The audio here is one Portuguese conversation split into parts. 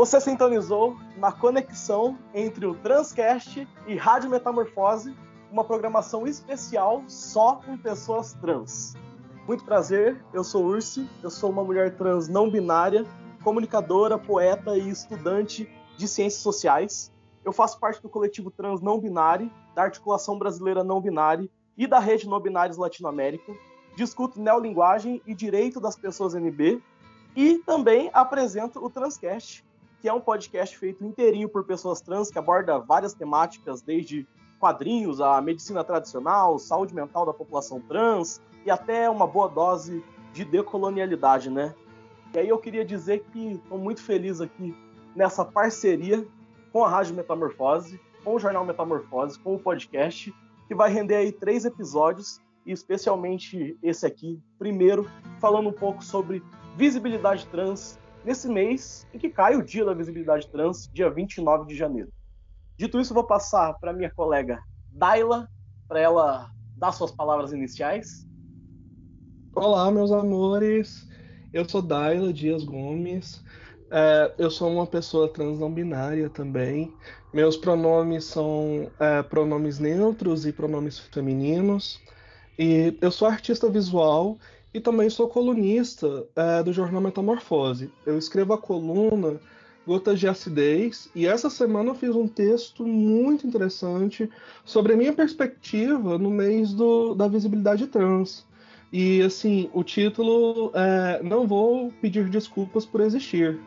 Você sintonizou na conexão entre o Transcast e Rádio Metamorfose, uma programação especial só com pessoas trans. Muito prazer, eu sou Ursi, eu sou uma mulher trans não binária, comunicadora, poeta e estudante de ciências sociais. Eu faço parte do coletivo Trans Não Binário, da Articulação Brasileira Não Binária e da Rede Não Binários Latinoamérica. Discuto neolinguagem e direito das pessoas NB e também apresento o Transcast, que é um podcast feito inteirinho por pessoas trans que aborda várias temáticas, desde quadrinhos, a medicina tradicional, saúde mental da população trans, e até uma boa dose de decolonialidade, né? E aí eu queria dizer que estou muito feliz aqui nessa parceria com a Rádio Metamorfose, com o Jornal Metamorfose, com o podcast, que vai render aí três episódios, e especialmente esse aqui, primeiro, falando um pouco sobre visibilidade trans nesse mês em que cai o Dia da Visibilidade Trans, dia 29 de janeiro. Dito isso, vou passar para minha colega Daila, para ela dar suas palavras iniciais. Olá, meus amores. Eu sou Daila Dias Gomes. É, eu sou uma pessoa trans não binária também. Meus pronomes são é, pronomes neutros e pronomes femininos. E eu sou artista visual e também sou colunista é, do jornal Metamorfose. Eu escrevo a coluna Gotas de Acidez e essa semana eu fiz um texto muito interessante sobre a minha perspectiva no mês do, da visibilidade trans. E assim, o título é Não Vou Pedir Desculpas por Existir.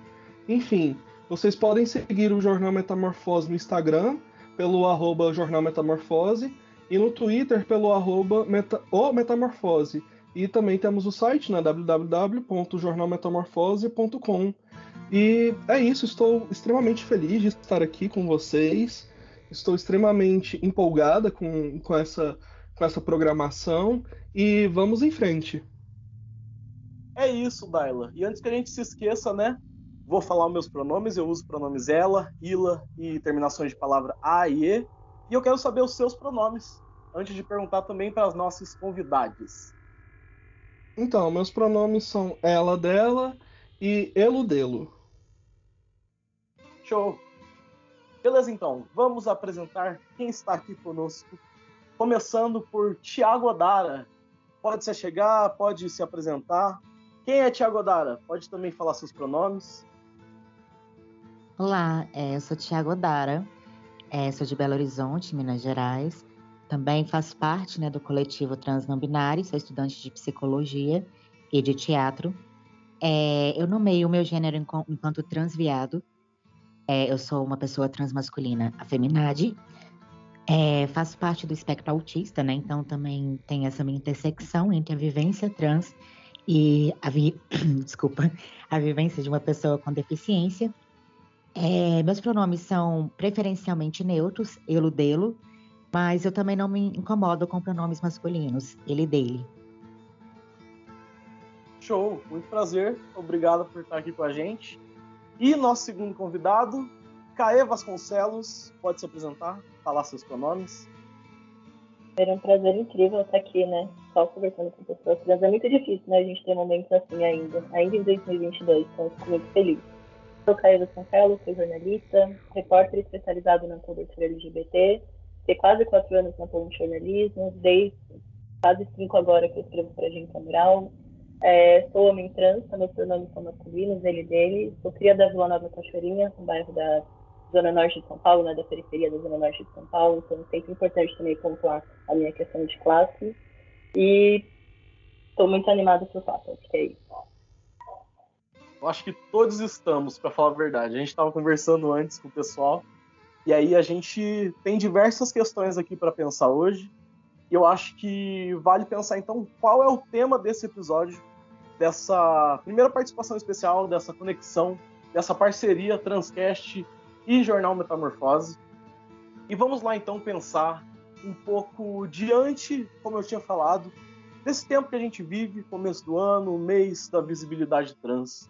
Enfim, vocês podem seguir o Jornal Metamorfose no Instagram, pelo arroba Jornal Metamorfose, e no Twitter pelo arroba meta, Metamorfose. E também temos o site né, www.jornalmetamorfose.com. E é isso, estou extremamente feliz de estar aqui com vocês. Estou extremamente empolgada com, com essa com essa programação e vamos em frente. É isso, Daila. E antes que a gente se esqueça, né? Vou falar os meus pronomes. Eu uso pronomes ela, ila e terminações de palavra a e e. E eu quero saber os seus pronomes, antes de perguntar também para as nossas convidadas. Então, meus pronomes são ela, dela e elo, delo. Show! Beleza, então, vamos apresentar quem está aqui conosco começando por Tiago Odara. Pode se chegar, pode se apresentar. Quem é Tiago Odara? Pode também falar seus pronomes. Olá, é, eu sou Tiago Odara, é, sou de Belo Horizonte, Minas Gerais. Também faço parte né, do coletivo Trans Não Binário, sou estudante de psicologia e de teatro. É, eu nomeio o meu gênero enquanto transviado. É, eu sou uma pessoa transmasculina afeminade é, faço parte do espectro autista, né? Então também tem essa minha intersecção entre a vivência trans e a vi... desculpa, a vivência de uma pessoa com deficiência. É, meus pronomes são preferencialmente neutros, ele, dele, mas eu também não me incomodo com pronomes masculinos, ele, dele. Show, muito prazer, obrigado por estar aqui com a gente. E nosso segundo convidado, Caê Vasconcelos, pode se apresentar? falar seus pronomes? Era um prazer incrível estar aqui, né? Só conversando com pessoas trans. É muito difícil, né? A gente ter momentos assim ainda, ainda em 2022. Então, fico muito feliz. Sou Caíla Sancello, sou jornalista, repórter especializado na cobertura LGBT. Tenho quase quatro anos na Ponte de Jornalismo, desde quase cinco agora que eu escrevo para a Agência Mural. É, sou homem trans, meus pronomes são masculinos, ele dele. Sou cria da Vila Nova Cachoeirinha, um bairro da Zona Norte de São Paulo, né, da periferia da Zona Norte de São Paulo, então é sempre importante também pontuar a minha questão de classe. E estou muito animada por fato, acho que é isso. Eu acho que todos estamos, para falar a verdade. A gente estava conversando antes com o pessoal, e aí a gente tem diversas questões aqui para pensar hoje. E eu acho que vale pensar então qual é o tema desse episódio, dessa primeira participação especial, dessa conexão, dessa parceria Transcast e Jornal Metamorfose. E vamos lá então pensar um pouco diante, como eu tinha falado, desse tempo que a gente vive, começo do ano, mês da visibilidade trans.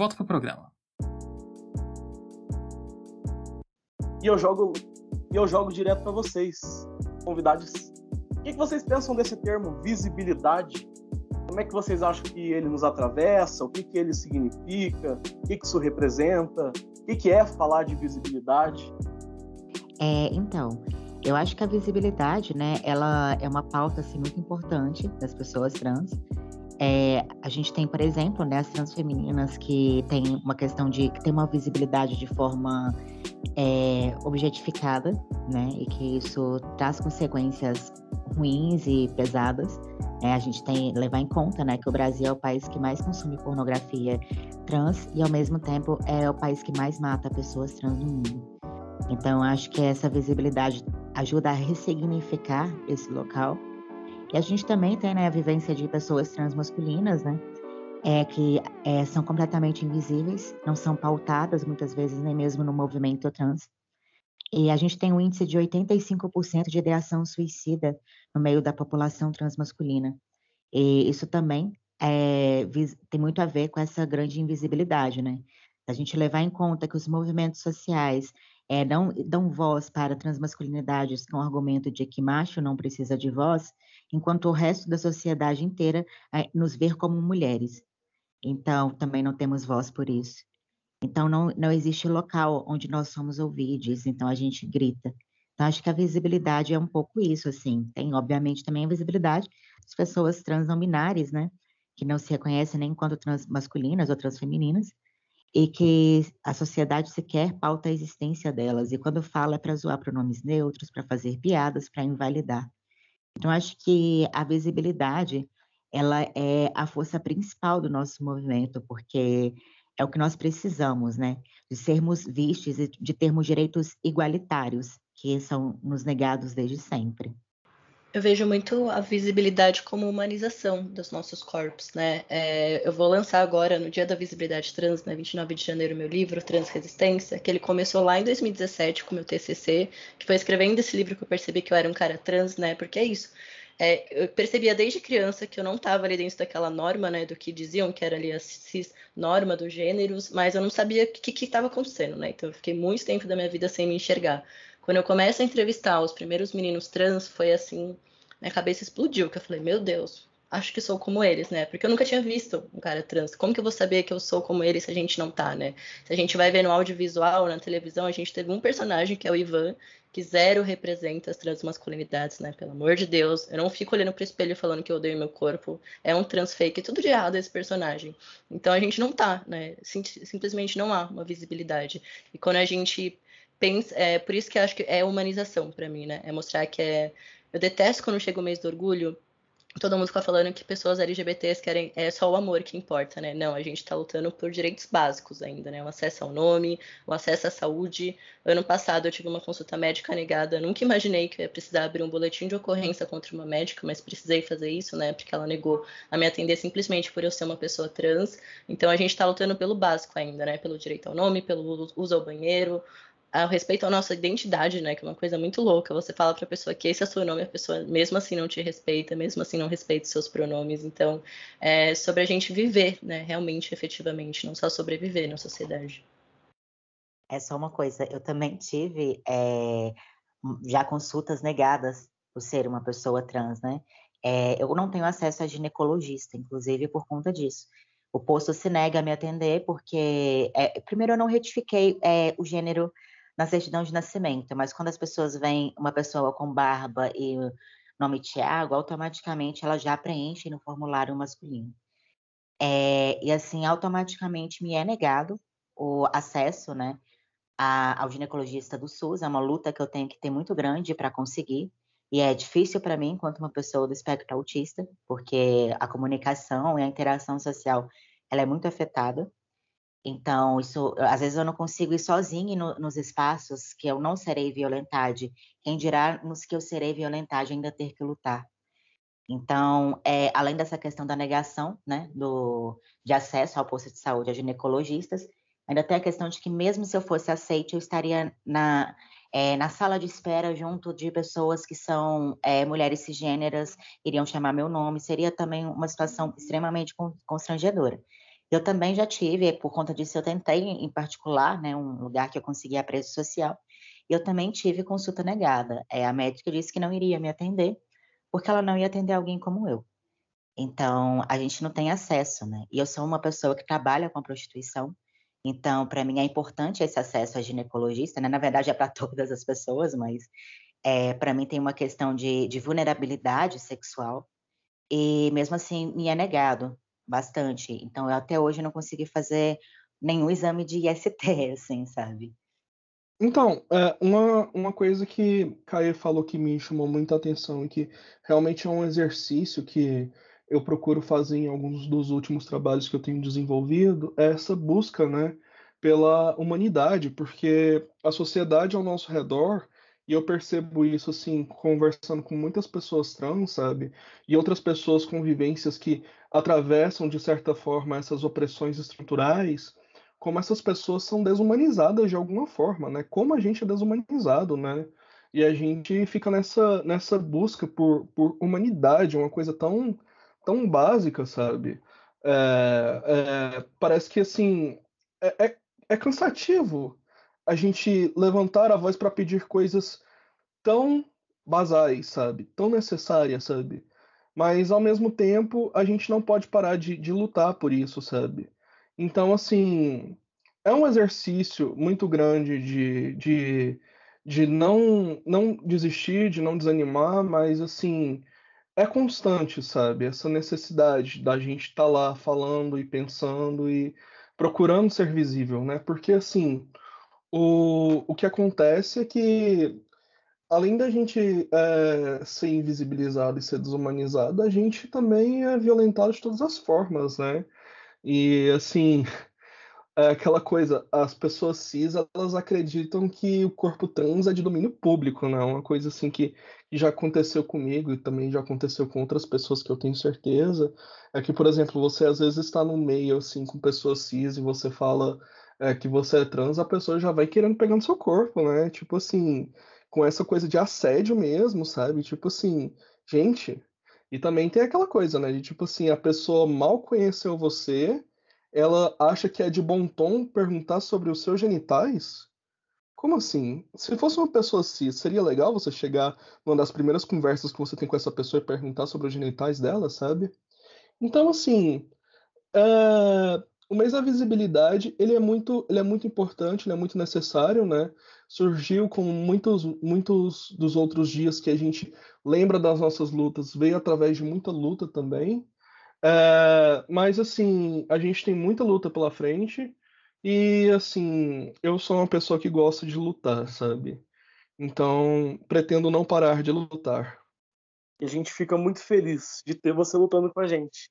volta pro programa. E eu jogo, e eu jogo direto para vocês, convidados. O que, que vocês pensam desse termo visibilidade? Como é que vocês acham que ele nos atravessa? O que, que ele significa? O que, que isso representa? O que, que é falar de visibilidade? É, então, eu acho que a visibilidade, né, ela é uma pauta assim, muito importante das pessoas trans. É, a gente tem, por exemplo, né, as transfemininas que tem uma questão de que tem uma visibilidade de forma é, objetificada, né, e que isso traz consequências ruins e pesadas. É, a gente tem levar em conta, né, que o Brasil é o país que mais consome pornografia trans e ao mesmo tempo é o país que mais mata pessoas trans no mundo. Então, acho que essa visibilidade ajuda a ressignificar esse local e a gente também tem né, a vivência de pessoas transmasculinas, né? É, que é, são completamente invisíveis, não são pautadas muitas vezes nem mesmo no movimento trans. E a gente tem um índice de 85% de ideação suicida no meio da população transmasculina. E isso também é, tem muito a ver com essa grande invisibilidade, né? A gente levar em conta que os movimentos sociais é, dão, dão voz para transmasculinidades com o argumento de que macho não precisa de voz, enquanto o resto da sociedade inteira é, nos vê como mulheres. Então, também não temos voz por isso. Então, não, não existe local onde nós somos ouvidos, então a gente grita. Então, acho que a visibilidade é um pouco isso, assim. Tem, obviamente, também a visibilidade das pessoas trans não binárias, né? Que não se reconhecem nem enquanto transmasculinas ou transfemininas, e que a sociedade sequer pauta a existência delas. E quando fala é para zoar pronomes neutros, para fazer piadas, para invalidar. Então, acho que a visibilidade ela é a força principal do nosso movimento, porque é o que nós precisamos, né? De sermos vistos e de termos direitos igualitários, que são nos negados desde sempre. Eu vejo muito a visibilidade como humanização dos nossos corpos, né? É, eu vou lançar agora, no Dia da Visibilidade Trans, né, 29 de janeiro, meu livro, Trans Resistência, que ele começou lá em 2017 com meu TCC, que foi escrevendo esse livro que eu percebi que eu era um cara trans, né? Porque é isso. É, eu percebia desde criança que eu não estava ali dentro daquela norma, né, do que diziam que era ali a cis norma dos gêneros, mas eu não sabia o que estava acontecendo, né? Então eu fiquei muito tempo da minha vida sem me enxergar. Quando eu começo a entrevistar os primeiros meninos trans, foi assim, minha cabeça explodiu, que eu falei, meu Deus, acho que sou como eles, né? Porque eu nunca tinha visto um cara trans. Como que eu vou saber que eu sou como eles se a gente não tá, né? Se a gente vai ver no audiovisual, na televisão, a gente teve um personagem que é o Ivan, que zero representa as transmasculinidades, né? Pelo amor de Deus. Eu não fico olhando pro espelho falando que eu odeio meu corpo. É um trans fake, tudo de errado esse personagem. Então a gente não tá, né? Sim, simplesmente não há uma visibilidade. E quando a gente pensa, é por isso que eu acho que é humanização para mim, né? É mostrar que é eu detesto quando chega o mês do orgulho, todo mundo fica falando que pessoas LGBTs querem é só o amor que importa, né? Não, a gente está lutando por direitos básicos ainda, né? O acesso ao nome, o acesso à saúde. Ano passado eu tive uma consulta médica negada, nunca imaginei que eu ia precisar abrir um boletim de ocorrência contra uma médica, mas precisei fazer isso, né? Porque ela negou a me atender simplesmente por eu ser uma pessoa trans. Então a gente está lutando pelo básico ainda, né? Pelo direito ao nome, pelo uso ao banheiro, ao respeito à nossa identidade, né? Que é uma coisa muito louca. Você fala para a pessoa que esse é seu nome, a pessoa mesmo assim não te respeita, mesmo assim não respeita os seus pronomes. Então, é sobre a gente viver, né? Realmente, efetivamente, não só sobreviver na sociedade. É só uma coisa, eu também tive é, já consultas negadas por ser uma pessoa trans, né? É, eu não tenho acesso a ginecologista, inclusive por conta disso. O posto se nega a me atender porque, é, primeiro, eu não retifiquei é, o gênero na certidão de nascimento, mas quando as pessoas veem uma pessoa com barba e nome Tiago, automaticamente ela já preenche no formulário masculino. É, e assim, automaticamente me é negado o acesso, né, a, ao ginecologista do SUS. É uma luta que eu tenho que ter muito grande para conseguir. E é difícil para mim, enquanto uma pessoa do espectro autista, porque a comunicação e a interação social ela é muito afetada. Então, isso, às vezes eu não consigo ir sozinha no, nos espaços que eu não serei violentada. Quem dirá nos que eu serei violentada ainda ter que lutar. Então, é, além dessa questão da negação né, do, de acesso ao posto de saúde a ginecologistas, ainda tem a questão de que mesmo se eu fosse aceite, eu estaria na, é, na sala de espera junto de pessoas que são é, mulheres cisgêneras, iriam chamar meu nome, seria também uma situação extremamente constrangedora. Eu também já tive, por conta disso, eu tentei, em particular, né, um lugar que eu consegui a preço social, eu também tive consulta negada. É, a médica disse que não iria me atender, porque ela não ia atender alguém como eu. Então, a gente não tem acesso, né? E eu sou uma pessoa que trabalha com prostituição, então, para mim é importante esse acesso a ginecologista, né? Na verdade, é para todas as pessoas, mas é, para mim tem uma questão de, de vulnerabilidade sexual, e mesmo assim me é negado bastante. Então, eu até hoje não consegui fazer nenhum exame de IST, assim, sabe? Então, é, uma, uma coisa que Caio falou que me chamou muita atenção e que realmente é um exercício que eu procuro fazer em alguns dos últimos trabalhos que eu tenho desenvolvido é essa busca, né, pela humanidade, porque a sociedade ao nosso redor e eu percebo isso, assim, conversando com muitas pessoas trans, sabe? E outras pessoas com vivências que atravessam, de certa forma, essas opressões estruturais, como essas pessoas são desumanizadas de alguma forma, né? Como a gente é desumanizado, né? E a gente fica nessa, nessa busca por, por humanidade, uma coisa tão, tão básica, sabe? É, é, parece que, assim, é, é, é cansativo a gente levantar a voz para pedir coisas tão basais, sabe? Tão necessárias, sabe? Mas ao mesmo tempo a gente não pode parar de, de lutar por isso, sabe? Então, assim, é um exercício muito grande de, de, de não, não desistir, de não desanimar, mas assim, é constante, sabe? Essa necessidade da gente estar tá lá falando e pensando e procurando ser visível, né? Porque assim, o, o que acontece é que, além da gente é, ser invisibilizado e ser desumanizado, a gente também é violentado de todas as formas, né? E, assim, é aquela coisa, as pessoas cis, elas acreditam que o corpo trans é de domínio público, né? Uma coisa, assim, que, já aconteceu comigo e também já aconteceu com outras pessoas que eu tenho certeza, é que, por exemplo, você às vezes está no meio, assim, com pessoas cis e você fala é, que você é trans, a pessoa já vai querendo pegar no seu corpo, né? Tipo assim, com essa coisa de assédio mesmo, sabe? Tipo assim, gente. E também tem aquela coisa, né? De tipo assim, a pessoa mal conheceu você, ela acha que é de bom tom perguntar sobre os seus genitais. Como assim? Se fosse uma pessoa cis, seria legal você chegar numa das primeiras conversas que você tem com essa pessoa e perguntar sobre os genitais dela, sabe? Então, assim, é o mês da visibilidade ele é muito ele é muito importante ele é muito necessário né? Surgiu com muitos muitos dos outros dias que a gente lembra das nossas lutas veio através de muita luta também. É, mas assim a gente tem muita luta pela frente e assim eu sou uma pessoa que gosta de lutar sabe? Então pretendo não parar de lutar. E a gente fica muito feliz de ter você lutando com a gente.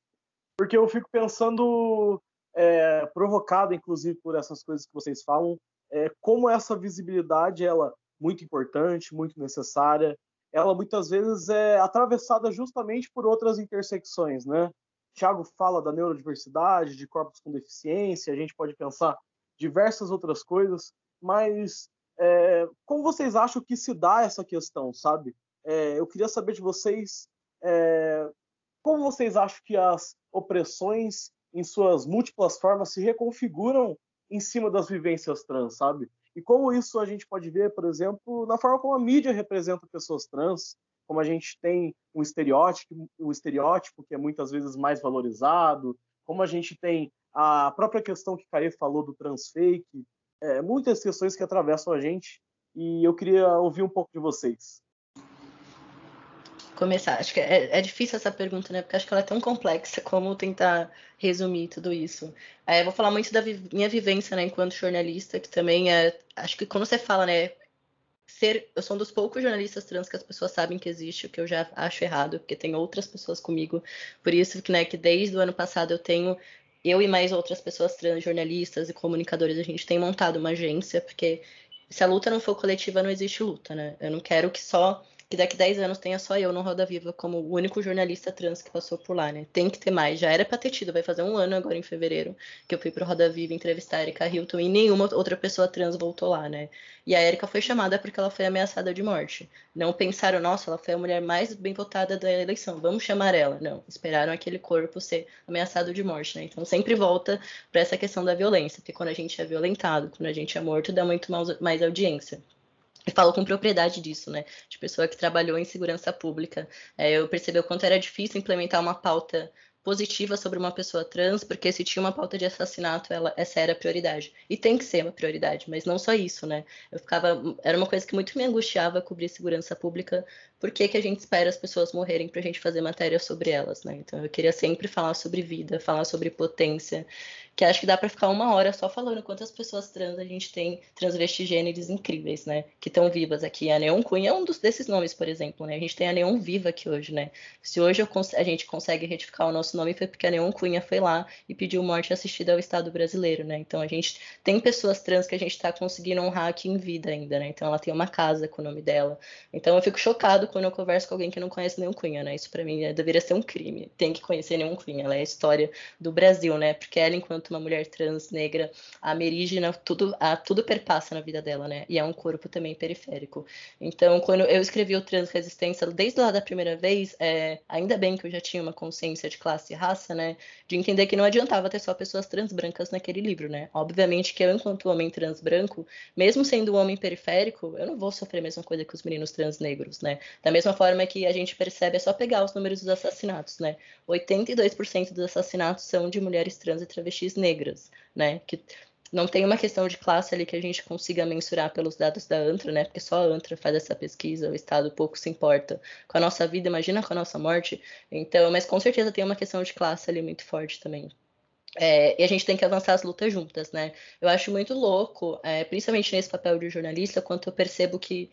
Porque eu fico pensando é, provocado, inclusive, por essas coisas que vocês falam, é, como essa visibilidade ela muito importante, muito necessária, ela muitas vezes é atravessada justamente por outras intersecções, né? Tiago fala da neurodiversidade, de corpos com deficiência, a gente pode pensar diversas outras coisas, mas é, como vocês acham que se dá essa questão, sabe? É, eu queria saber de vocês é, como vocês acham que as opressões em suas múltiplas formas, se reconfiguram em cima das vivências trans, sabe? E como isso a gente pode ver, por exemplo, na forma como a mídia representa pessoas trans, como a gente tem um estereótipo, um estereótipo que é muitas vezes mais valorizado, como a gente tem a própria questão que Caê falou do transfake, é, muitas questões que atravessam a gente, e eu queria ouvir um pouco de vocês. Começar? Acho que é, é, difícil essa pergunta, né? Porque acho que ela é tão complexa como tentar resumir tudo isso. É, vou falar muito da vi minha vivência, né, enquanto jornalista, que também é. Acho que quando você fala, né? Ser, eu sou um dos poucos jornalistas trans que as pessoas sabem que existe, o que eu já acho errado, porque tem outras pessoas comigo. Por isso que, né, que desde o ano passado eu tenho eu e mais outras pessoas trans, jornalistas e comunicadores, a gente tem montado uma agência, porque se a luta não for coletiva, não existe luta, né? Eu não quero que só que daqui 10 anos tenha só eu no Roda Viva como o único jornalista trans que passou por lá, né? Tem que ter mais. Já era pra ter tido, vai fazer um ano agora em fevereiro que eu fui pro Roda Viva entrevistar a Erika Hilton e nenhuma outra pessoa trans voltou lá, né? E a Erika foi chamada porque ela foi ameaçada de morte. Não pensaram, nossa, ela foi a mulher mais bem votada da eleição, vamos chamar ela. Não, esperaram aquele corpo ser ameaçado de morte, né? Então sempre volta para essa questão da violência, porque quando a gente é violentado, quando a gente é morto, dá muito mais audiência. Eu falo com propriedade disso, né? De pessoa que trabalhou em segurança pública. É, eu percebi o quanto era difícil implementar uma pauta positiva sobre uma pessoa trans, porque se tinha uma pauta de assassinato, ela, essa era a prioridade. E tem que ser uma prioridade, mas não só isso, né? Eu ficava. Era uma coisa que muito me angustiava cobrir segurança pública. Por que, que a gente espera as pessoas morrerem para a gente fazer matéria sobre elas, né? Então eu queria sempre falar sobre vida, falar sobre potência que acho que dá para ficar uma hora só falando quantas pessoas trans a gente tem, transvestigêneres incríveis, né? Que estão vivas aqui. A Neon Cunha é um dos, desses nomes, por exemplo, né? A gente tem a Neon Viva aqui hoje, né? Se hoje a gente consegue retificar o nosso nome foi porque a Neon Cunha foi lá e pediu morte assistida ao Estado brasileiro, né? Então a gente tem pessoas trans que a gente está conseguindo honrar aqui em vida ainda, né? Então ela tem uma casa com o nome dela. Então eu fico chocado quando eu converso com alguém que não conhece Neon Cunha, né? Isso para mim é, deveria ser um crime. Tem que conhecer Neon Cunha. Ela é a história do Brasil, né? Porque ela, enquanto uma mulher trans, negra, amerigena, tudo, a, tudo perpassa na vida dela, né? E é um corpo também periférico. Então, quando eu escrevi o Trans Resistência, desde lá da primeira vez, é, ainda bem que eu já tinha uma consciência de classe e raça, né? De entender que não adiantava ter só pessoas trans brancas naquele livro, né? Obviamente que eu, enquanto homem trans branco, mesmo sendo um homem periférico, eu não vou sofrer a mesma coisa que os meninos trans negros, né? Da mesma forma que a gente percebe, é só pegar os números dos assassinatos, né? 82% dos assassinatos são de mulheres trans e travestis negras, né? Que não tem uma questão de classe ali que a gente consiga mensurar pelos dados da ANTRA, né? Porque só a ANTRA faz essa pesquisa, o Estado pouco se importa com a nossa vida, imagina com a nossa morte. Então, mas com certeza tem uma questão de classe ali muito forte também. É, e a gente tem que avançar as lutas juntas, né? Eu acho muito louco, é, principalmente nesse papel de jornalista, quanto eu percebo que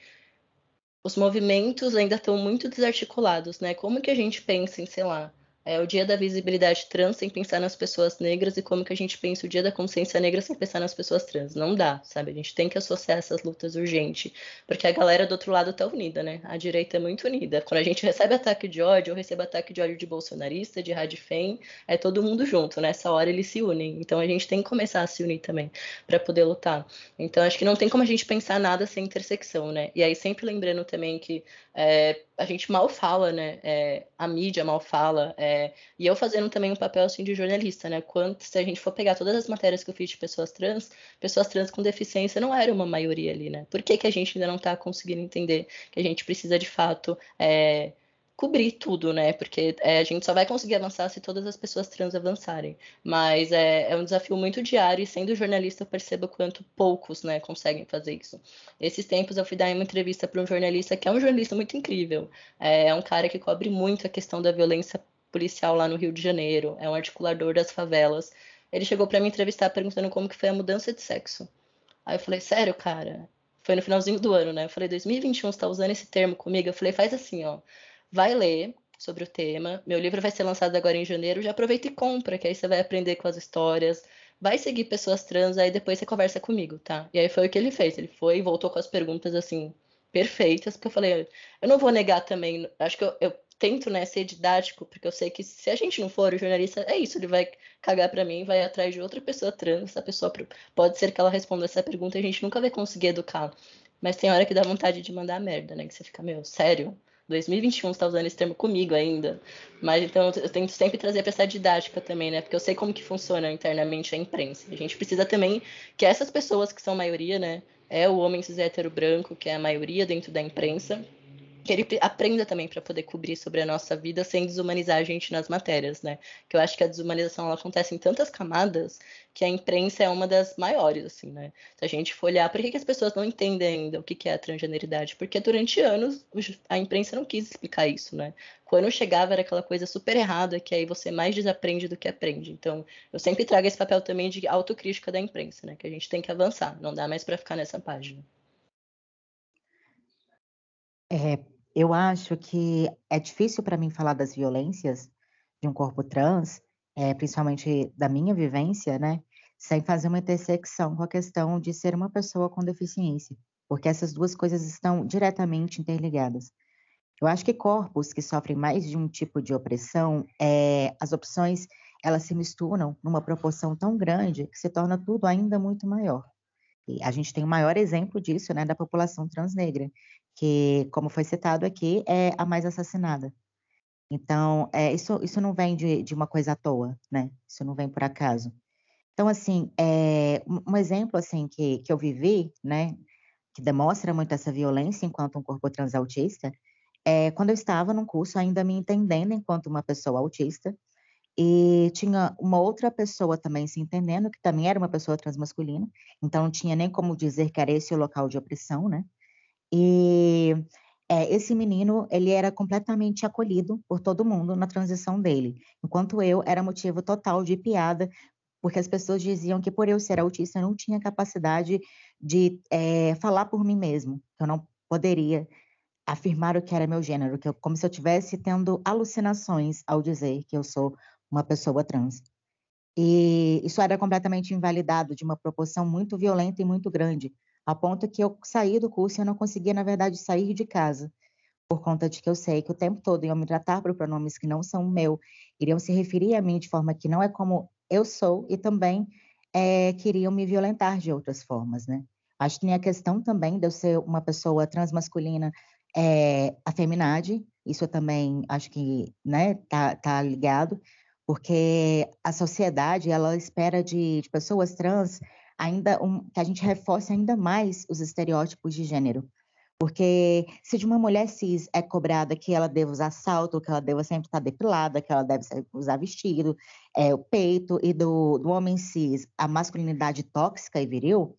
os movimentos ainda estão muito desarticulados, né? Como que a gente pensa em, sei lá, é o dia da visibilidade trans sem pensar nas pessoas negras e como que a gente pensa o dia da consciência negra sem pensar nas pessoas trans. Não dá, sabe? A gente tem que associar essas lutas urgente, porque a galera do outro lado tá unida, né? A direita é muito unida. Quando a gente recebe ataque de ódio, eu recebo ataque de ódio de bolsonarista, de radifem, é todo mundo junto, nessa hora eles se unem. Então a gente tem que começar a se unir também para poder lutar. Então acho que não tem como a gente pensar nada sem intersecção, né? E aí sempre lembrando também que é, a gente mal fala, né? É, a mídia mal fala. É, e eu fazendo também um papel assim de jornalista, né? Quanto se a gente for pegar todas as matérias que eu fiz de pessoas trans, pessoas trans com deficiência não era uma maioria ali, né? Por que, que a gente ainda não está conseguindo entender que a gente precisa de fato é, cobrir tudo, né? Porque é, a gente só vai conseguir avançar se todas as pessoas trans avançarem. Mas é, é, um desafio muito diário e sendo jornalista eu percebo quanto poucos, né, conseguem fazer isso. Esses tempos eu fui dar uma entrevista para um jornalista que é um jornalista muito incrível. É, é um cara que cobre muito a questão da violência policial lá no Rio de Janeiro. É um articulador das favelas. Ele chegou para me entrevistar perguntando como que foi a mudança de sexo. Aí eu falei, sério, cara? Foi no finalzinho do ano, né? Eu falei, 2021, você tá usando esse termo comigo? Eu falei, faz assim, ó vai ler sobre o tema. Meu livro vai ser lançado agora em janeiro. Já aproveita e compra, que aí você vai aprender com as histórias. Vai seguir pessoas trans, aí depois você conversa comigo, tá? E aí foi o que ele fez. Ele foi e voltou com as perguntas assim, perfeitas, porque eu falei, eu não vou negar também. Acho que eu, eu tento né, ser didático, porque eu sei que se a gente não for o jornalista, é isso, ele vai cagar para mim, vai atrás de outra pessoa trans, essa pessoa pode ser que ela responda essa pergunta e a gente nunca vai conseguir educar. Mas tem hora que dá vontade de mandar merda, né? Que você fica, meu, sério? 2021 está usando esse termo comigo ainda. Mas então eu tento sempre trazer para essa didática também, né? Porque eu sei como que funciona internamente a imprensa. A gente precisa também que essas pessoas que são maioria, né? É o homem cis hétero branco, que é a maioria dentro da imprensa. Que ele aprenda também para poder cobrir sobre a nossa vida sem desumanizar a gente nas matérias, né? Que eu acho que a desumanização ela acontece em tantas camadas que a imprensa é uma das maiores, assim, né? Se a gente for olhar, por que, que as pessoas não entendem ainda o que, que é a transgeneridade? Porque durante anos a imprensa não quis explicar isso, né? Quando chegava era aquela coisa super errada que aí você mais desaprende do que aprende. Então, eu sempre trago esse papel também de autocrítica da imprensa, né? Que a gente tem que avançar, não dá mais para ficar nessa página. É, eu acho que é difícil para mim falar das violências de um corpo trans, é, principalmente da minha vivência, né, sem fazer uma intersecção com a questão de ser uma pessoa com deficiência, porque essas duas coisas estão diretamente interligadas. Eu acho que corpos que sofrem mais de um tipo de opressão, é, as opções elas se misturam numa proporção tão grande que se torna tudo ainda muito maior. E a gente tem o maior exemplo disso, né, da população transnegra, que, como foi citado aqui, é a mais assassinada. Então, é, isso, isso não vem de, de uma coisa à toa, né? Isso não vem por acaso. Então, assim, é, um exemplo assim que, que eu vivi, né, que demonstra muito essa violência enquanto um corpo trans autista, é quando eu estava num curso ainda me entendendo enquanto uma pessoa autista, e tinha uma outra pessoa também se entendendo, que também era uma pessoa transmasculina, então não tinha nem como dizer que era esse o local de opressão, né? E é, esse menino, ele era completamente acolhido por todo mundo na transição dele, enquanto eu era motivo total de piada, porque as pessoas diziam que por eu ser autista eu não tinha capacidade de é, falar por mim mesmo, eu não poderia afirmar o que era meu gênero, que eu, como se eu estivesse tendo alucinações ao dizer que eu sou uma pessoa trans. E isso era completamente invalidado de uma proporção muito violenta e muito grande, a ponto que eu saí do curso e eu não conseguia, na verdade, sair de casa, por conta de que eu sei que o tempo todo iam me tratar por pronomes que não são meu, iriam se referir a mim de forma que não é como eu sou, e também é, queriam me violentar de outras formas, né? Acho que tem a questão também de eu ser uma pessoa transmasculina, é, a feminidade, isso também acho que, né, tá, tá ligado, porque a sociedade, ela espera de, de pessoas trans ainda um, que a gente reforce ainda mais os estereótipos de gênero. Porque se de uma mulher cis é cobrada que ela deva usar salto, que ela deva sempre estar depilada, que ela deve usar vestido, é, o peito, e do, do homem cis a masculinidade tóxica e viril,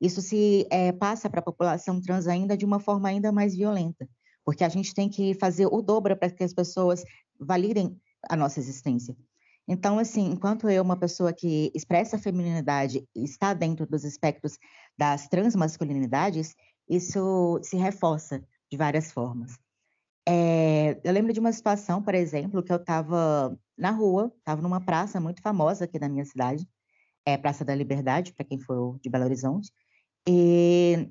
isso se é, passa para a população trans ainda de uma forma ainda mais violenta. Porque a gente tem que fazer o dobro para que as pessoas validem a nossa existência. Então, assim, enquanto eu, uma pessoa que expressa a feminilidade, está dentro dos espectros das transmasculinidades, isso se reforça de várias formas. É, eu lembro de uma situação, por exemplo, que eu estava na rua, estava numa praça muito famosa aqui da minha cidade, é Praça da Liberdade, para quem for de Belo Horizonte, e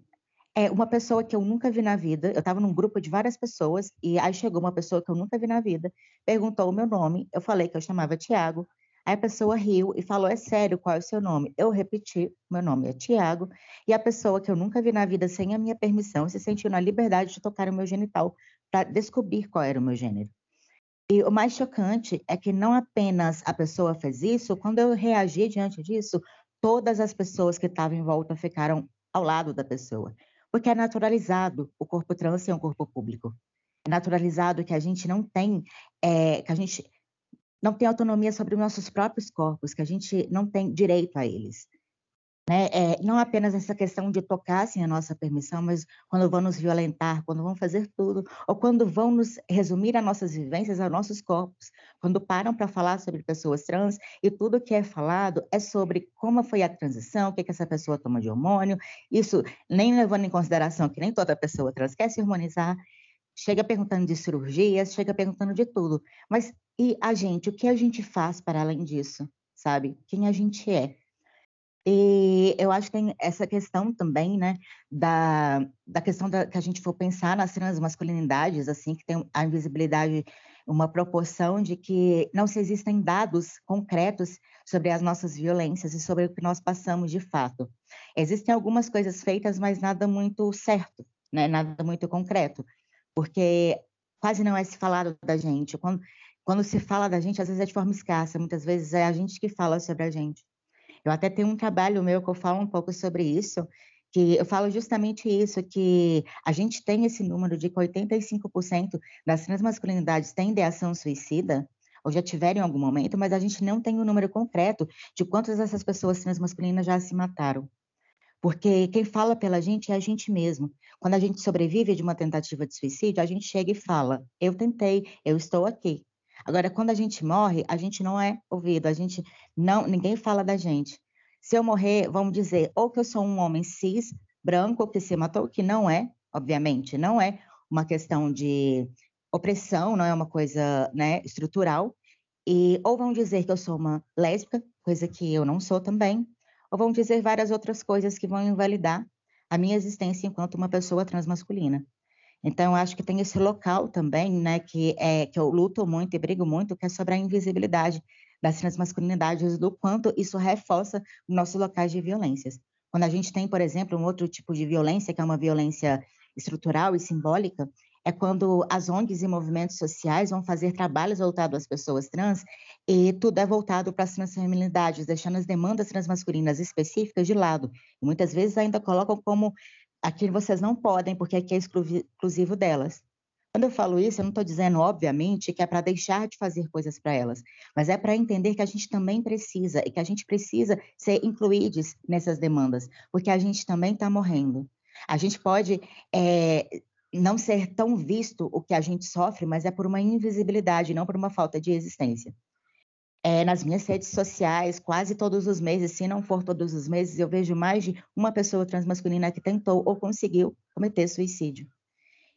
é uma pessoa que eu nunca vi na vida. Eu estava num grupo de várias pessoas e aí chegou uma pessoa que eu nunca vi na vida, perguntou o meu nome. Eu falei que eu chamava Tiago. Aí a pessoa riu e falou: É sério, qual é o seu nome? Eu repeti: Meu nome é Tiago. E a pessoa que eu nunca vi na vida sem a minha permissão se sentiu na liberdade de tocar o meu genital para descobrir qual era o meu gênero. E o mais chocante é que não apenas a pessoa fez isso, quando eu reagi diante disso, todas as pessoas que estavam em volta ficaram ao lado da pessoa porque é naturalizado o corpo trans ser um corpo público. É naturalizado que a gente não tem, é, que a gente não tem autonomia sobre os nossos próprios corpos, que a gente não tem direito a eles. Né? É, não apenas essa questão de tocar sem a nossa permissão, mas quando vão nos violentar, quando vão fazer tudo, ou quando vão nos resumir as nossas vivências aos nossos corpos, quando param para falar sobre pessoas trans e tudo que é falado é sobre como foi a transição, o que, que essa pessoa toma de hormônio, isso nem levando em consideração que nem toda pessoa trans quer se hormonizar, chega perguntando de cirurgias, chega perguntando de tudo. Mas e a gente, o que a gente faz para além disso, sabe? Quem a gente é? E eu acho que tem essa questão também, né, da, da questão da, que a gente for pensar nas transmasculinidades, assim, que tem a invisibilidade, uma proporção de que não se existem dados concretos sobre as nossas violências e sobre o que nós passamos de fato. Existem algumas coisas feitas, mas nada muito certo, né, nada muito concreto, porque quase não é se falado da gente. Quando, quando se fala da gente, às vezes é de forma escassa, muitas vezes é a gente que fala sobre a gente. Eu até tenho um trabalho meu que eu falo um pouco sobre isso, que eu falo justamente isso, que a gente tem esse número de que 85% das transmasculinidades têm ideação suicida, ou já tiveram em algum momento, mas a gente não tem o um número concreto de quantas dessas pessoas transmasculinas já se mataram. Porque quem fala pela gente é a gente mesmo. Quando a gente sobrevive de uma tentativa de suicídio, a gente chega e fala: eu tentei, eu estou aqui. Agora, quando a gente morre, a gente não é ouvido, a gente não, ninguém fala da gente. Se eu morrer, vamos dizer, ou que eu sou um homem cis, branco, que se matou, que não é, obviamente, não é uma questão de opressão, não é uma coisa né, estrutural. E, ou vão dizer que eu sou uma lésbica, coisa que eu não sou também, ou vão dizer várias outras coisas que vão invalidar a minha existência enquanto uma pessoa transmasculina. Então, acho que tem esse local também, né, que, é, que eu luto muito e brigo muito, que é sobre a invisibilidade das transmasculinidades, do quanto isso reforça nossos locais de violências. Quando a gente tem, por exemplo, um outro tipo de violência, que é uma violência estrutural e simbólica, é quando as ONGs e movimentos sociais vão fazer trabalhos voltados às pessoas trans e tudo é voltado para as transfeminilidades, deixando as demandas transmasculinas específicas de lado. E muitas vezes ainda colocam como aquilo vocês não podem, porque aqui é exclusivo delas. Quando eu falo isso, eu não estou dizendo, obviamente, que é para deixar de fazer coisas para elas, mas é para entender que a gente também precisa e que a gente precisa ser incluídos nessas demandas, porque a gente também está morrendo. A gente pode é, não ser tão visto o que a gente sofre, mas é por uma invisibilidade, não por uma falta de existência. É, nas minhas redes sociais, quase todos os meses, se não for todos os meses, eu vejo mais de uma pessoa transmasculina que tentou ou conseguiu cometer suicídio.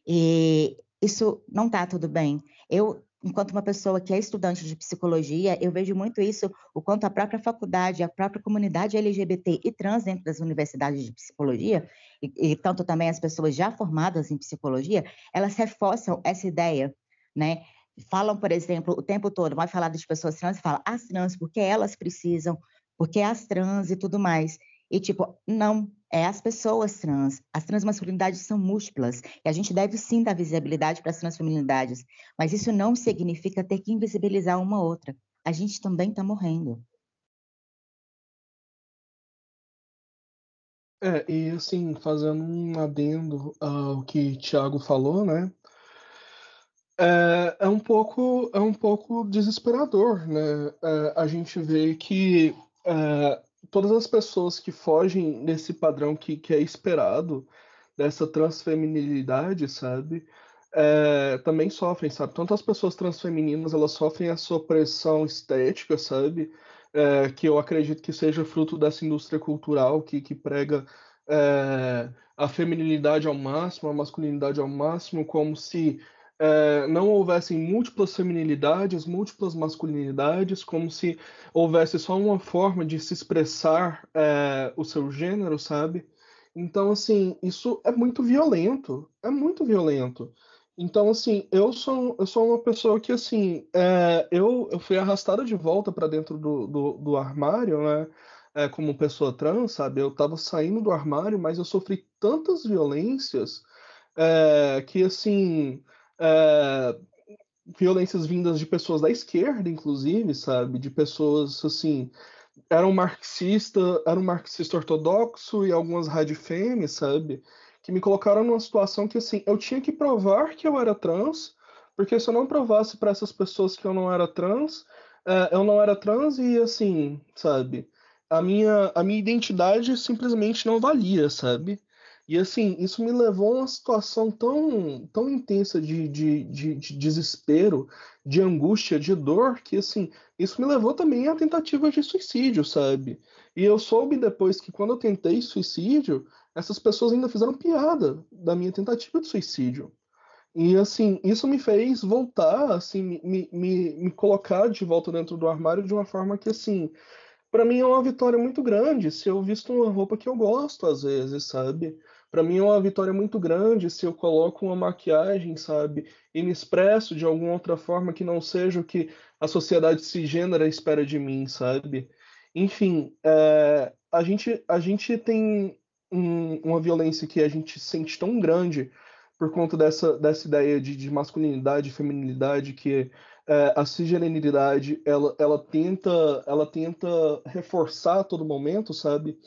E isso não está tudo bem. Eu enquanto uma pessoa que é estudante de psicologia, eu vejo muito isso, o quanto a própria faculdade, a própria comunidade LGBT e trans dentro das universidades de psicologia, e, e tanto também as pessoas já formadas em psicologia, elas reforçam essa ideia, né? Falam, por exemplo, o tempo todo, vai falar das pessoas trans, fala as trans, porque elas precisam, porque as trans e tudo mais. E tipo, não, é as pessoas trans. As transmasculinidades são múltiplas e a gente deve sim dar visibilidade para as transfeminilidades, mas isso não significa ter que invisibilizar uma outra. A gente também está morrendo. É, e assim, fazendo um adendo ao que Tiago falou, né? É, é, um pouco é um pouco desesperador, né? É, a gente vê que é, todas as pessoas que fogem desse padrão que, que é esperado, dessa transfeminilidade, sabe? É, também sofrem, sabe? Tanto as pessoas transfemininas, elas sofrem essa opressão estética, sabe? É, que eu acredito que seja fruto dessa indústria cultural que, que prega é, a feminilidade ao máximo, a masculinidade ao máximo, como se é, não houvessem múltiplas feminilidades, múltiplas masculinidades, como se houvesse só uma forma de se expressar é, o seu gênero, sabe? Então, assim, isso é muito violento, é muito violento. Então, assim, eu sou, eu sou uma pessoa que, assim, é, eu, eu fui arrastada de volta para dentro do, do, do, armário, né? É, como pessoa trans, sabe? Eu tava saindo do armário, mas eu sofri tantas violências é, que, assim, violências vindas de pessoas da esquerda, inclusive, sabe? De pessoas assim. Era um marxista, era um marxista ortodoxo e algumas radifêmeas, sabe? Que me colocaram numa situação que assim, eu tinha que provar que eu era trans, porque se eu não provasse para essas pessoas que eu não era trans, é, eu não era trans e assim, sabe? A minha, a minha identidade simplesmente não valia, sabe? E assim, isso me levou a uma situação tão, tão intensa de, de, de, de, desespero, de angústia, de dor, que assim, isso me levou também a tentativa de suicídio, sabe? E eu soube depois que quando eu tentei suicídio, essas pessoas ainda fizeram piada da minha tentativa de suicídio. E assim, isso me fez voltar, assim, me, me, me colocar de volta dentro do armário de uma forma que, assim, para mim é uma vitória muito grande se eu visto uma roupa que eu gosto às vezes, sabe? Para mim é uma vitória muito grande se eu coloco uma maquiagem, sabe? E me expresso de alguma outra forma que não seja o que a sociedade cisgênera espera de mim, sabe? Enfim, é, a, gente, a gente tem um, uma violência que a gente sente tão grande por conta dessa, dessa ideia de, de masculinidade feminilidade que é, a cisgeneridade ela, ela tenta ela tenta reforçar a todo momento, sabe?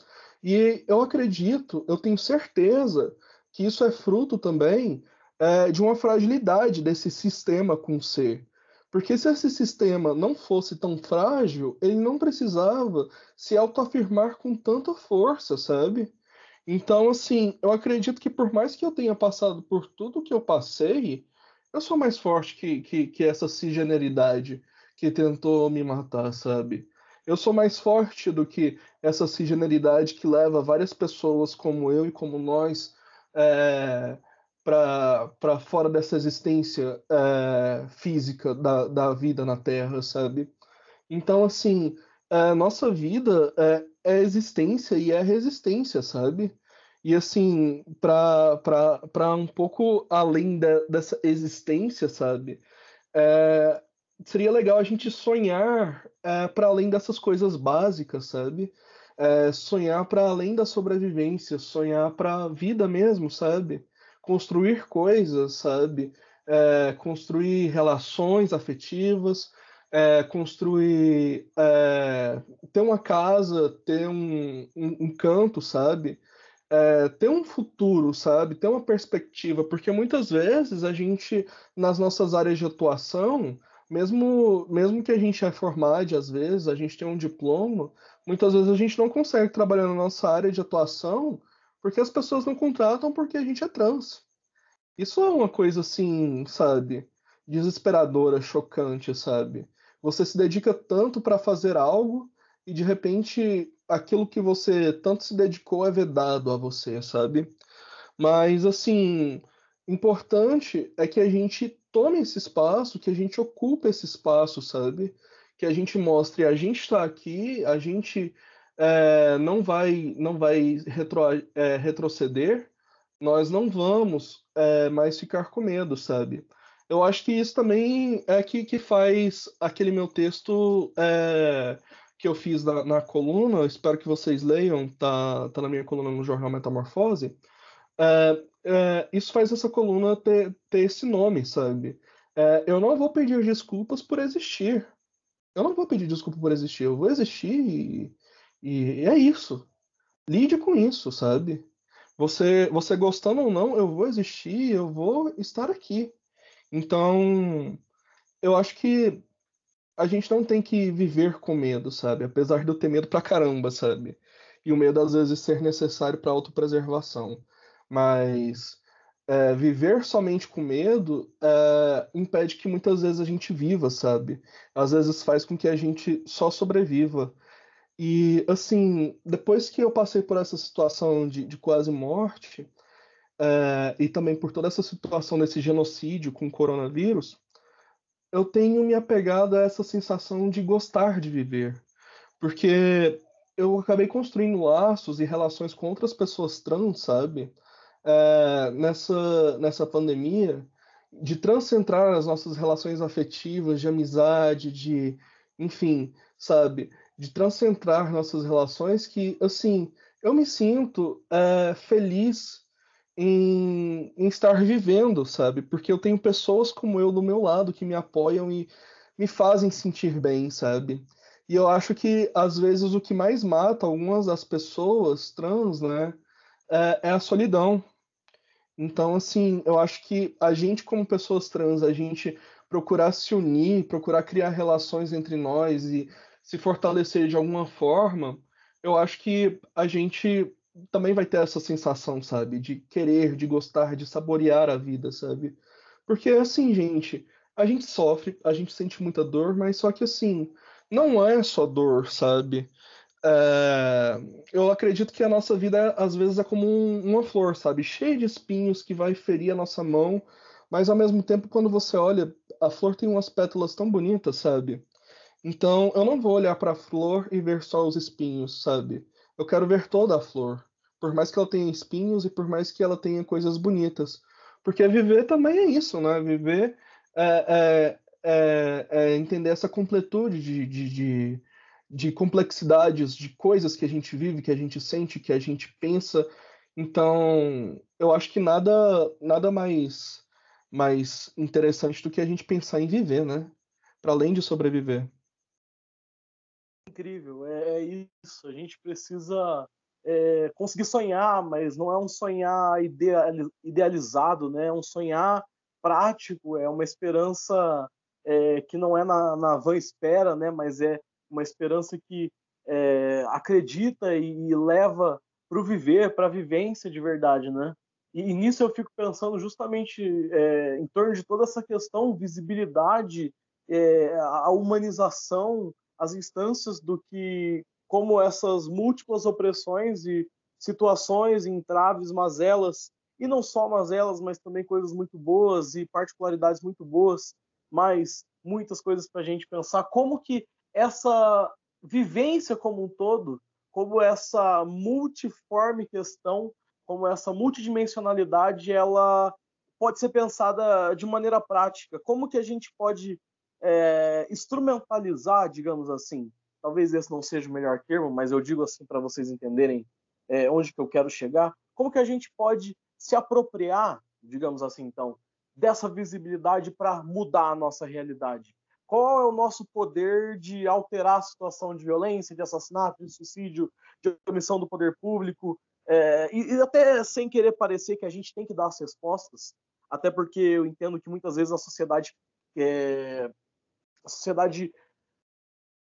E eu acredito, eu tenho certeza que isso é fruto também é, de uma fragilidade desse sistema com C. Porque se esse sistema não fosse tão frágil, ele não precisava se autoafirmar com tanta força, sabe? Então, assim, eu acredito que por mais que eu tenha passado por tudo que eu passei, eu sou mais forte que, que, que essa cisgeneridade que tentou me matar, sabe? Eu sou mais forte do que essa cisgeneridade que leva várias pessoas como eu e como nós é, para fora dessa existência é, física da, da vida na Terra, sabe? Então, assim, a nossa vida é, é existência e é resistência, sabe? E, assim, para um pouco além de, dessa existência, sabe? É, seria legal a gente sonhar é, para além dessas coisas básicas, sabe? É, sonhar para além da sobrevivência, sonhar para a vida mesmo, sabe? construir coisas, sabe? É, construir relações afetivas, é, construir. É, ter uma casa, ter um, um, um canto, sabe? É, ter um futuro, sabe? Ter uma perspectiva, porque muitas vezes a gente, nas nossas áreas de atuação, mesmo, mesmo que a gente é formado, às vezes, a gente tem um diploma, muitas vezes a gente não consegue trabalhar na nossa área de atuação porque as pessoas não contratam porque a gente é trans. Isso é uma coisa assim, sabe? Desesperadora, chocante, sabe? Você se dedica tanto para fazer algo e de repente aquilo que você tanto se dedicou é vedado a você, sabe? Mas assim, importante é que a gente tome esse espaço, que a gente ocupe esse espaço, sabe? Que a gente mostre, a gente está aqui, a gente é, não vai não vai retro, é, retroceder, nós não vamos é, mais ficar com medo, sabe? Eu acho que isso também é que, que faz aquele meu texto que eu fiz na, na, coluna, espero que vocês leiam, tá, tá na minha coluna no jornal Metamorfose. É, é, isso faz essa coluna ter, ter esse nome, sabe? É, eu não vou pedir desculpas por existir. Eu não vou pedir desculpa por existir, eu vou existir e e é isso. Lide com isso, sabe? Você, você gostando ou não, eu vou existir, eu vou estar aqui. Então, eu acho que a gente não tem que viver com medo, sabe? Apesar de eu ter medo pra caramba, sabe? E o medo às vezes ser necessário para autopreservação. Mas é, viver somente com medo é, impede que muitas vezes a gente viva, sabe? Às vezes faz com que a gente só sobreviva. E, assim, depois que eu passei por essa situação de, de quase morte, é, e também por toda essa situação desse genocídio com o coronavírus, eu tenho me apegado a essa sensação de gostar de viver. Porque eu acabei construindo laços e relações com outras pessoas trans, sabe? É, nessa, nessa pandemia, de transcentrar as nossas relações afetivas, de amizade, de. Enfim, sabe? de transcentrar nossas relações que, assim, eu me sinto é, feliz em, em, estar vivendo, sabe? Porque eu tenho pessoas como eu do meu lado que me apoiam e me fazem sentir bem, sabe? E eu acho que, às vezes, o que mais mata algumas das pessoas trans, né, é, é a solidão. Então, assim, eu acho que a gente, como pessoas trans, a gente procurar se unir, procurar criar relações entre nós e se fortalecer de alguma forma, eu acho que a gente também vai ter essa sensação, sabe? De querer, de gostar, de saborear a vida, sabe? Porque assim, gente, a gente sofre, a gente sente muita dor, mas só que assim, não é só dor, sabe? É... eu acredito que a nossa vida às vezes é como um, uma flor, sabe? Cheia de espinhos que vai ferir a nossa mão, mas ao mesmo tempo, quando você olha, a flor tem umas pétalas tão bonitas, sabe? Então, eu não vou olhar para a flor e ver só os espinhos, sabe? Eu quero ver toda a flor, por mais que ela tenha espinhos e por mais que ela tenha coisas bonitas. Porque viver também é isso, né? Viver é, é, é, é entender essa completude de, de, de, de complexidades, de coisas que a gente vive, que a gente sente, que a gente pensa. Então, eu acho que nada, nada mais, mais interessante do que a gente pensar em viver, né? Para além de sobreviver incrível. É, é, isso. A gente precisa é, conseguir sonhar, mas não é um sonhar idealizado, né? É um sonhar prático, é uma esperança é, que não é na, na vã espera, né? Mas é uma esperança que é, acredita e, e leva para o viver, para a vivência de verdade, né? E, e, nisso eu fico pensando justamente é, em torno de toda essa questão, visibilidade, é, a humanização, as instâncias do que como essas múltiplas opressões e situações, entraves, mazelas, e não só mazelas, mas também coisas muito boas e particularidades muito boas, mas muitas coisas para a gente pensar como que essa vivência como um todo, como essa multiforme questão, como essa multidimensionalidade, ela pode ser pensada de maneira prática. Como que a gente pode é, instrumentalizar, digamos assim, talvez esse não seja o melhor termo, mas eu digo assim para vocês entenderem é, onde que eu quero chegar, como que a gente pode se apropriar, digamos assim, então, dessa visibilidade para mudar a nossa realidade? Qual é o nosso poder de alterar a situação de violência, de assassinato, de suicídio, de omissão do poder público? É, e, e até sem querer parecer que a gente tem que dar as respostas, até porque eu entendo que muitas vezes a sociedade é, a sociedade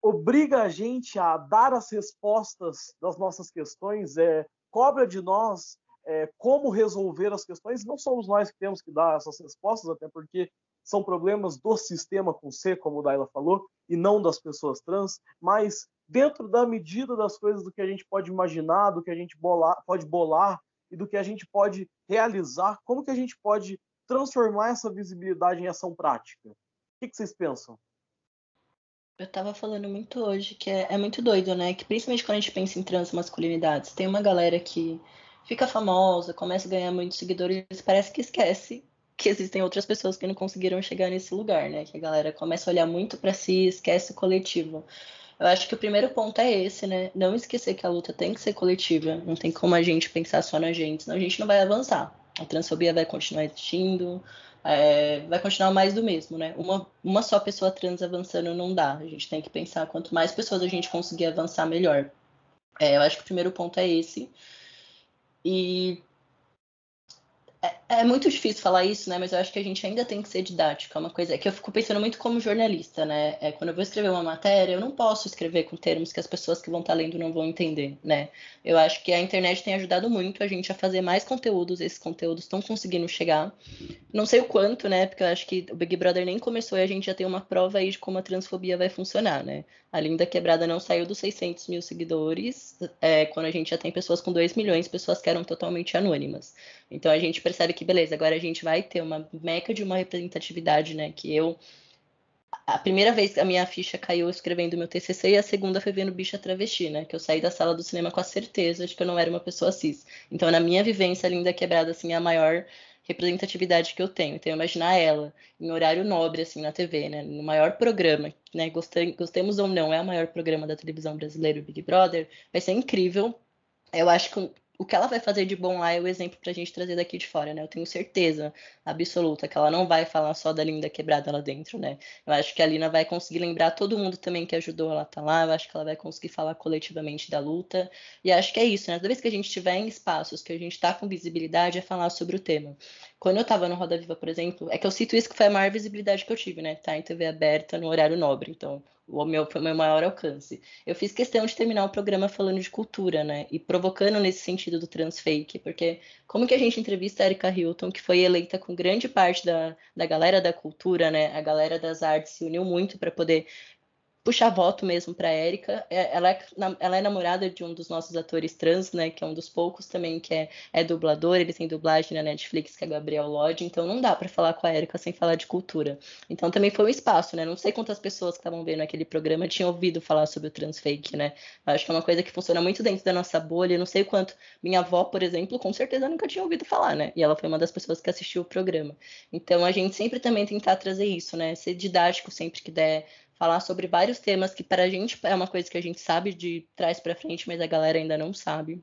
obriga a gente a dar as respostas das nossas questões, é, cobra de nós é, como resolver as questões. Não somos nós que temos que dar essas respostas, até porque são problemas do sistema com C, como o Daila falou, e não das pessoas trans, mas dentro da medida das coisas do que a gente pode imaginar, do que a gente bolar, pode bolar e do que a gente pode realizar, como que a gente pode transformar essa visibilidade em ação prática? O que, que vocês pensam? Eu tava falando muito hoje que é, é, muito doido, né? Que principalmente quando a gente pensa em transmasculinidades, tem uma galera que fica famosa, começa a ganhar muitos seguidores, parece que esquece que existem outras pessoas que não conseguiram chegar nesse lugar, né? Que a galera começa a olhar muito para si, esquece o coletivo. Eu acho que o primeiro ponto é esse, né? Não esquecer que a luta tem que ser coletiva, não tem como a gente pensar só na gente, senão a gente não vai avançar. A transfobia vai continuar existindo, é, vai continuar mais do mesmo, né? Uma, uma só pessoa trans avançando não dá. A gente tem que pensar quanto mais pessoas a gente conseguir avançar, melhor. É, eu acho que o primeiro ponto é esse. E é, muito difícil falar isso, né? Mas eu acho que a gente ainda tem que ser didático. É uma coisa que eu fico pensando muito como jornalista, né? É, quando eu vou escrever uma matéria, eu não posso escrever com termos que as pessoas que vão estar lendo não vão entender, né? Eu acho que a internet tem ajudado muito a gente a fazer mais conteúdos. Esses conteúdos estão conseguindo chegar. Não sei o quanto, né? Porque eu acho que o Big Brother nem começou e a gente já tem uma prova aí de como a transfobia vai funcionar, né? A Linda Quebrada não saiu dos 600 mil seguidores, é, quando a gente já tem pessoas com 2 milhões, pessoas que eram totalmente anônimas. Então a gente percebe que, beleza, agora a gente vai ter uma meca de uma representatividade, né? Que eu. A primeira vez que a minha ficha caiu escrevendo meu TCC e a segunda foi vendo Bicha Travesti, né? Que eu saí da sala do cinema com a certeza de que eu não era uma pessoa cis. Então, na minha vivência, a Linda Quebrada, assim, é a maior representatividade que eu tenho. Então, imaginar ela em horário nobre, assim, na TV, né? No maior programa, né? Gostemos ou não, é o maior programa da televisão brasileira, o Big Brother. Vai ser incrível. Eu acho que o que ela vai fazer de bom lá é o exemplo pra gente trazer daqui de fora, né? Eu tenho certeza absoluta que ela não vai falar só da Linda quebrada lá dentro, né? Eu acho que a Lina vai conseguir lembrar todo mundo também que ajudou ela a tá lá. Eu acho que ela vai conseguir falar coletivamente da luta. E acho que é isso, né? Toda vez que a gente estiver em espaços que a gente tá com visibilidade, é falar sobre o tema. Quando eu tava no Roda Viva, por exemplo, é que eu cito isso que foi a maior visibilidade que eu tive, né? Tá em TV aberta no horário nobre. Então, o meu foi o meu maior alcance. Eu fiz questão de terminar o programa falando de cultura, né? E provocando nesse sentido do transfake, porque como que a gente entrevista a Erika Hilton, que foi eleita com grande parte da, da galera da cultura, né? A galera das artes se uniu muito para poder puxar voto mesmo para Érica. É, ela é, ela é namorada de um dos nossos atores trans, né? Que é um dos poucos também que é, é dublador. Ele tem dublagem na Netflix, que é Gabriel Lodge. Então não dá para falar com a Érica sem falar de cultura. Então também foi um espaço, né? Não sei quantas pessoas que estavam vendo aquele programa tinham ouvido falar sobre o transfake, né? Acho que é uma coisa que funciona muito dentro da nossa bolha. não sei quanto. Minha avó, por exemplo, com certeza nunca tinha ouvido falar, né? E ela foi uma das pessoas que assistiu o programa. Então a gente sempre também tentar trazer isso, né? Ser didático sempre que der falar sobre vários temas que para a gente é uma coisa que a gente sabe de trás para frente, mas a galera ainda não sabe.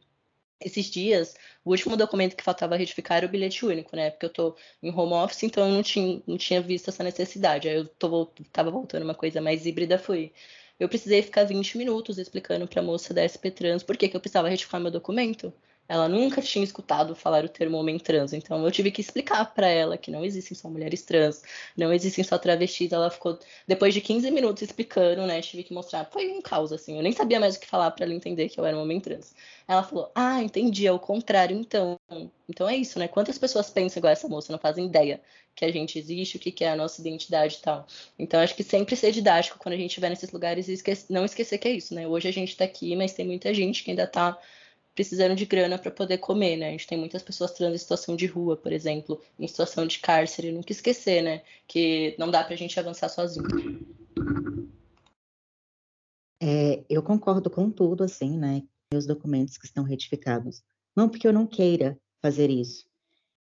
Esses dias, o último documento que faltava retificar era o bilhete único, né? Porque eu tô em home office, então eu não tinha, não tinha visto essa necessidade. Aí eu tô, tava voltando uma coisa mais híbrida, fui eu precisei ficar 20 minutos explicando para a moça da SP Trans por que, que eu precisava retificar meu documento. Ela nunca tinha escutado falar o termo homem trans, então eu tive que explicar para ela que não existem só mulheres trans, não existem só travestis. Ela ficou, depois de 15 minutos explicando, né? Tive que mostrar. Foi um caos, assim. Eu nem sabia mais o que falar para ela entender que eu era um homem trans. Ela falou: Ah, entendi, é o contrário, então. Então é isso, né? Quantas pessoas pensam igual essa moça, não fazem ideia que a gente existe, o que é a nossa identidade e tal. Então acho que sempre ser didático quando a gente estiver nesses lugares e não esquecer que é isso, né? Hoje a gente tá aqui, mas tem muita gente que ainda tá precisando de grana para poder comer, né? A gente tem muitas pessoas trans em situação de rua, por exemplo, em situação de cárcere, nunca esquecer, né? Que não dá para a gente avançar sozinho. É, eu concordo com tudo, assim, né? Meus documentos que estão retificados. Não porque eu não queira fazer isso,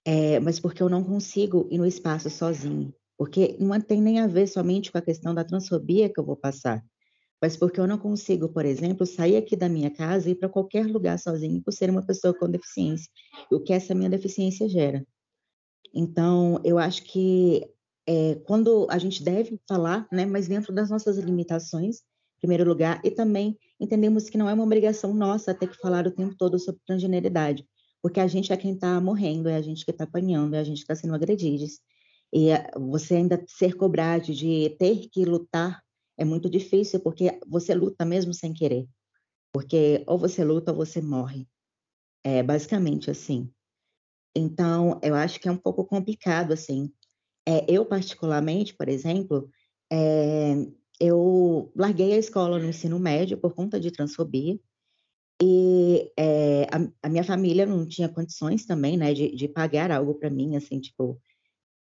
é, mas porque eu não consigo ir no espaço sozinho. Porque não tem nem a ver somente com a questão da transfobia que eu vou passar mas porque eu não consigo, por exemplo, sair aqui da minha casa e ir para qualquer lugar sozinho por ser uma pessoa com deficiência, o que essa minha deficiência gera. Então, eu acho que é, quando a gente deve falar, né, mas dentro das nossas limitações, em primeiro lugar, e também entendemos que não é uma obrigação nossa ter que falar o tempo todo sobre transgeneridade, porque a gente é quem está morrendo, é a gente que está apanhando, é a gente que está sendo agredido. E é, você ainda ser cobrado de ter que lutar é muito difícil porque você luta mesmo sem querer. Porque ou você luta ou você morre. É basicamente assim. Então, eu acho que é um pouco complicado, assim. É, eu, particularmente, por exemplo, é, eu larguei a escola no ensino médio por conta de transfobia. E é, a, a, minha família não tinha condições também, né, de, de pagar algo para mim, assim, tipo,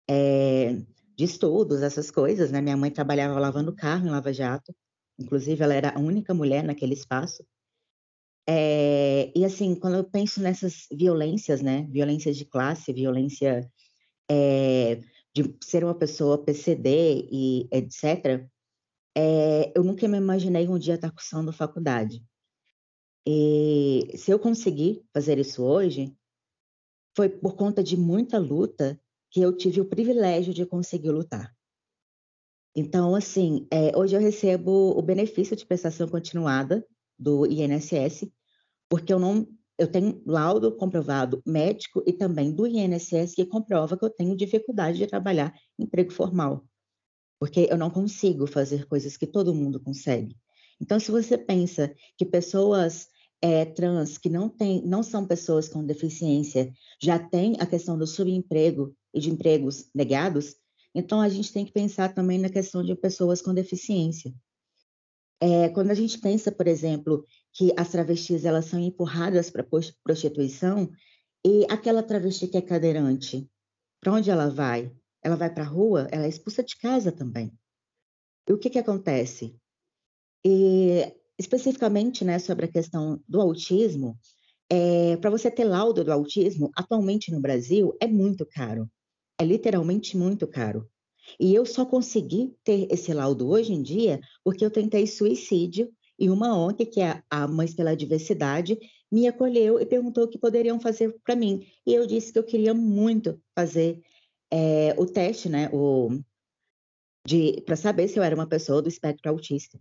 é, de estudos, essas coisas, né? Minha mãe trabalhava lavando carro em Lava Jato, inclusive ela era a única mulher naquele espaço. É, e assim, quando eu penso nessas violências, né? Violências de classe, violência é, de ser uma pessoa PCD e etc. É, eu nunca me imaginei um dia estar cursando faculdade. E se eu conseguir fazer isso hoje, foi por conta de muita luta que eu tive o privilégio de conseguir lutar. Então, assim, é, hoje eu recebo o benefício de prestação continuada do INSS, porque eu não, eu tenho laudo comprovado médico e também do INSS que comprova que eu tenho dificuldade de trabalhar em emprego formal, porque eu não consigo fazer coisas que todo mundo consegue. Então, se você pensa que pessoas é, trans que não, tem, não são pessoas com deficiência já têm a questão do subemprego e de empregos negados, então a gente tem que pensar também na questão de pessoas com deficiência. É, quando a gente pensa, por exemplo, que as travestis elas são empurradas para prostituição e aquela travesti que é cadeirante, para onde ela vai? Ela vai para a rua? Ela é expulsa de casa também. E o que que acontece? E especificamente, né, sobre a questão do autismo, é, para você ter laudo do autismo, atualmente no Brasil é muito caro é literalmente muito caro. E eu só consegui ter esse laudo hoje em dia porque eu tentei suicídio e uma ONG, que é a Mães pela Diversidade, me acolheu e perguntou o que poderiam fazer para mim. E eu disse que eu queria muito fazer é, o teste, né, para saber se eu era uma pessoa do espectro autista.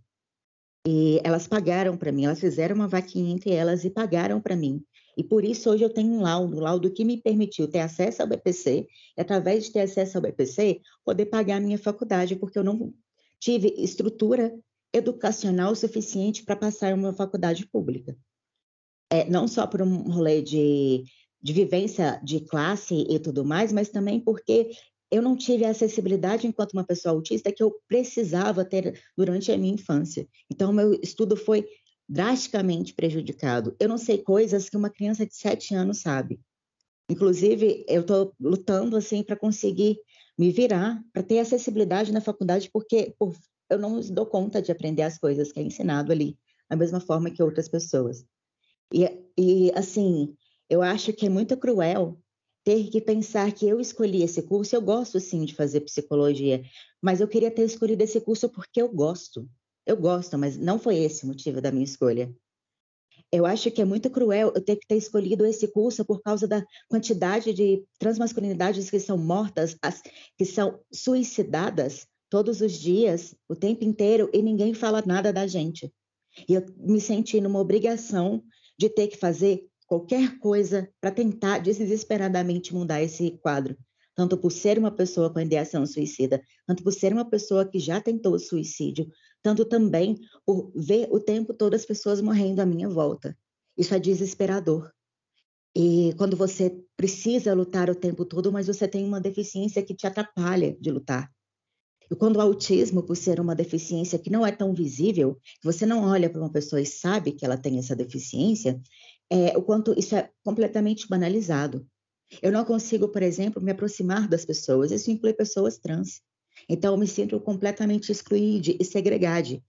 E elas pagaram para mim, elas fizeram uma vaquinha entre elas e pagaram para mim. E por isso hoje eu tenho um laudo, um laudo que me permitiu ter acesso ao BPC, e através de ter acesso ao BPC, poder pagar a minha faculdade, porque eu não tive estrutura educacional suficiente para passar uma faculdade pública. É, não só por um rolê de, de vivência de classe e tudo mais, mas também porque eu não tive a acessibilidade enquanto uma pessoa autista que eu precisava ter durante a minha infância. Então, meu estudo foi drasticamente prejudicado. Eu não sei coisas que uma criança de sete anos sabe. Inclusive, eu estou lutando assim para conseguir me virar, para ter acessibilidade na faculdade, porque por, eu não dou conta de aprender as coisas que é ensinado ali, da mesma forma que outras pessoas. E, e assim, eu acho que é muito cruel ter que pensar que eu escolhi esse curso. Eu gosto sim de fazer psicologia, mas eu queria ter escolhido esse curso porque eu gosto. Eu gosto, mas não foi esse o motivo da minha escolha. Eu acho que é muito cruel eu ter que ter escolhido esse curso por causa da quantidade de transmasculinidades que são mortas, as, que são suicidadas todos os dias, o tempo inteiro, e ninguém fala nada da gente. E eu me senti numa obrigação de ter que fazer qualquer coisa para tentar desesperadamente mudar esse quadro. Tanto por ser uma pessoa com ideação suicida, tanto por ser uma pessoa que já tentou suicídio, tanto também por ver o tempo todo as pessoas morrendo à minha volta. Isso é desesperador. E quando você precisa lutar o tempo todo, mas você tem uma deficiência que te atrapalha de lutar. E quando o autismo, por ser uma deficiência que não é tão visível, você não olha para uma pessoa e sabe que ela tem essa deficiência, é, o quanto isso é completamente banalizado. Eu não consigo, por exemplo, me aproximar das pessoas, isso inclui pessoas trans. Então, eu me sinto completamente excluída e segregada.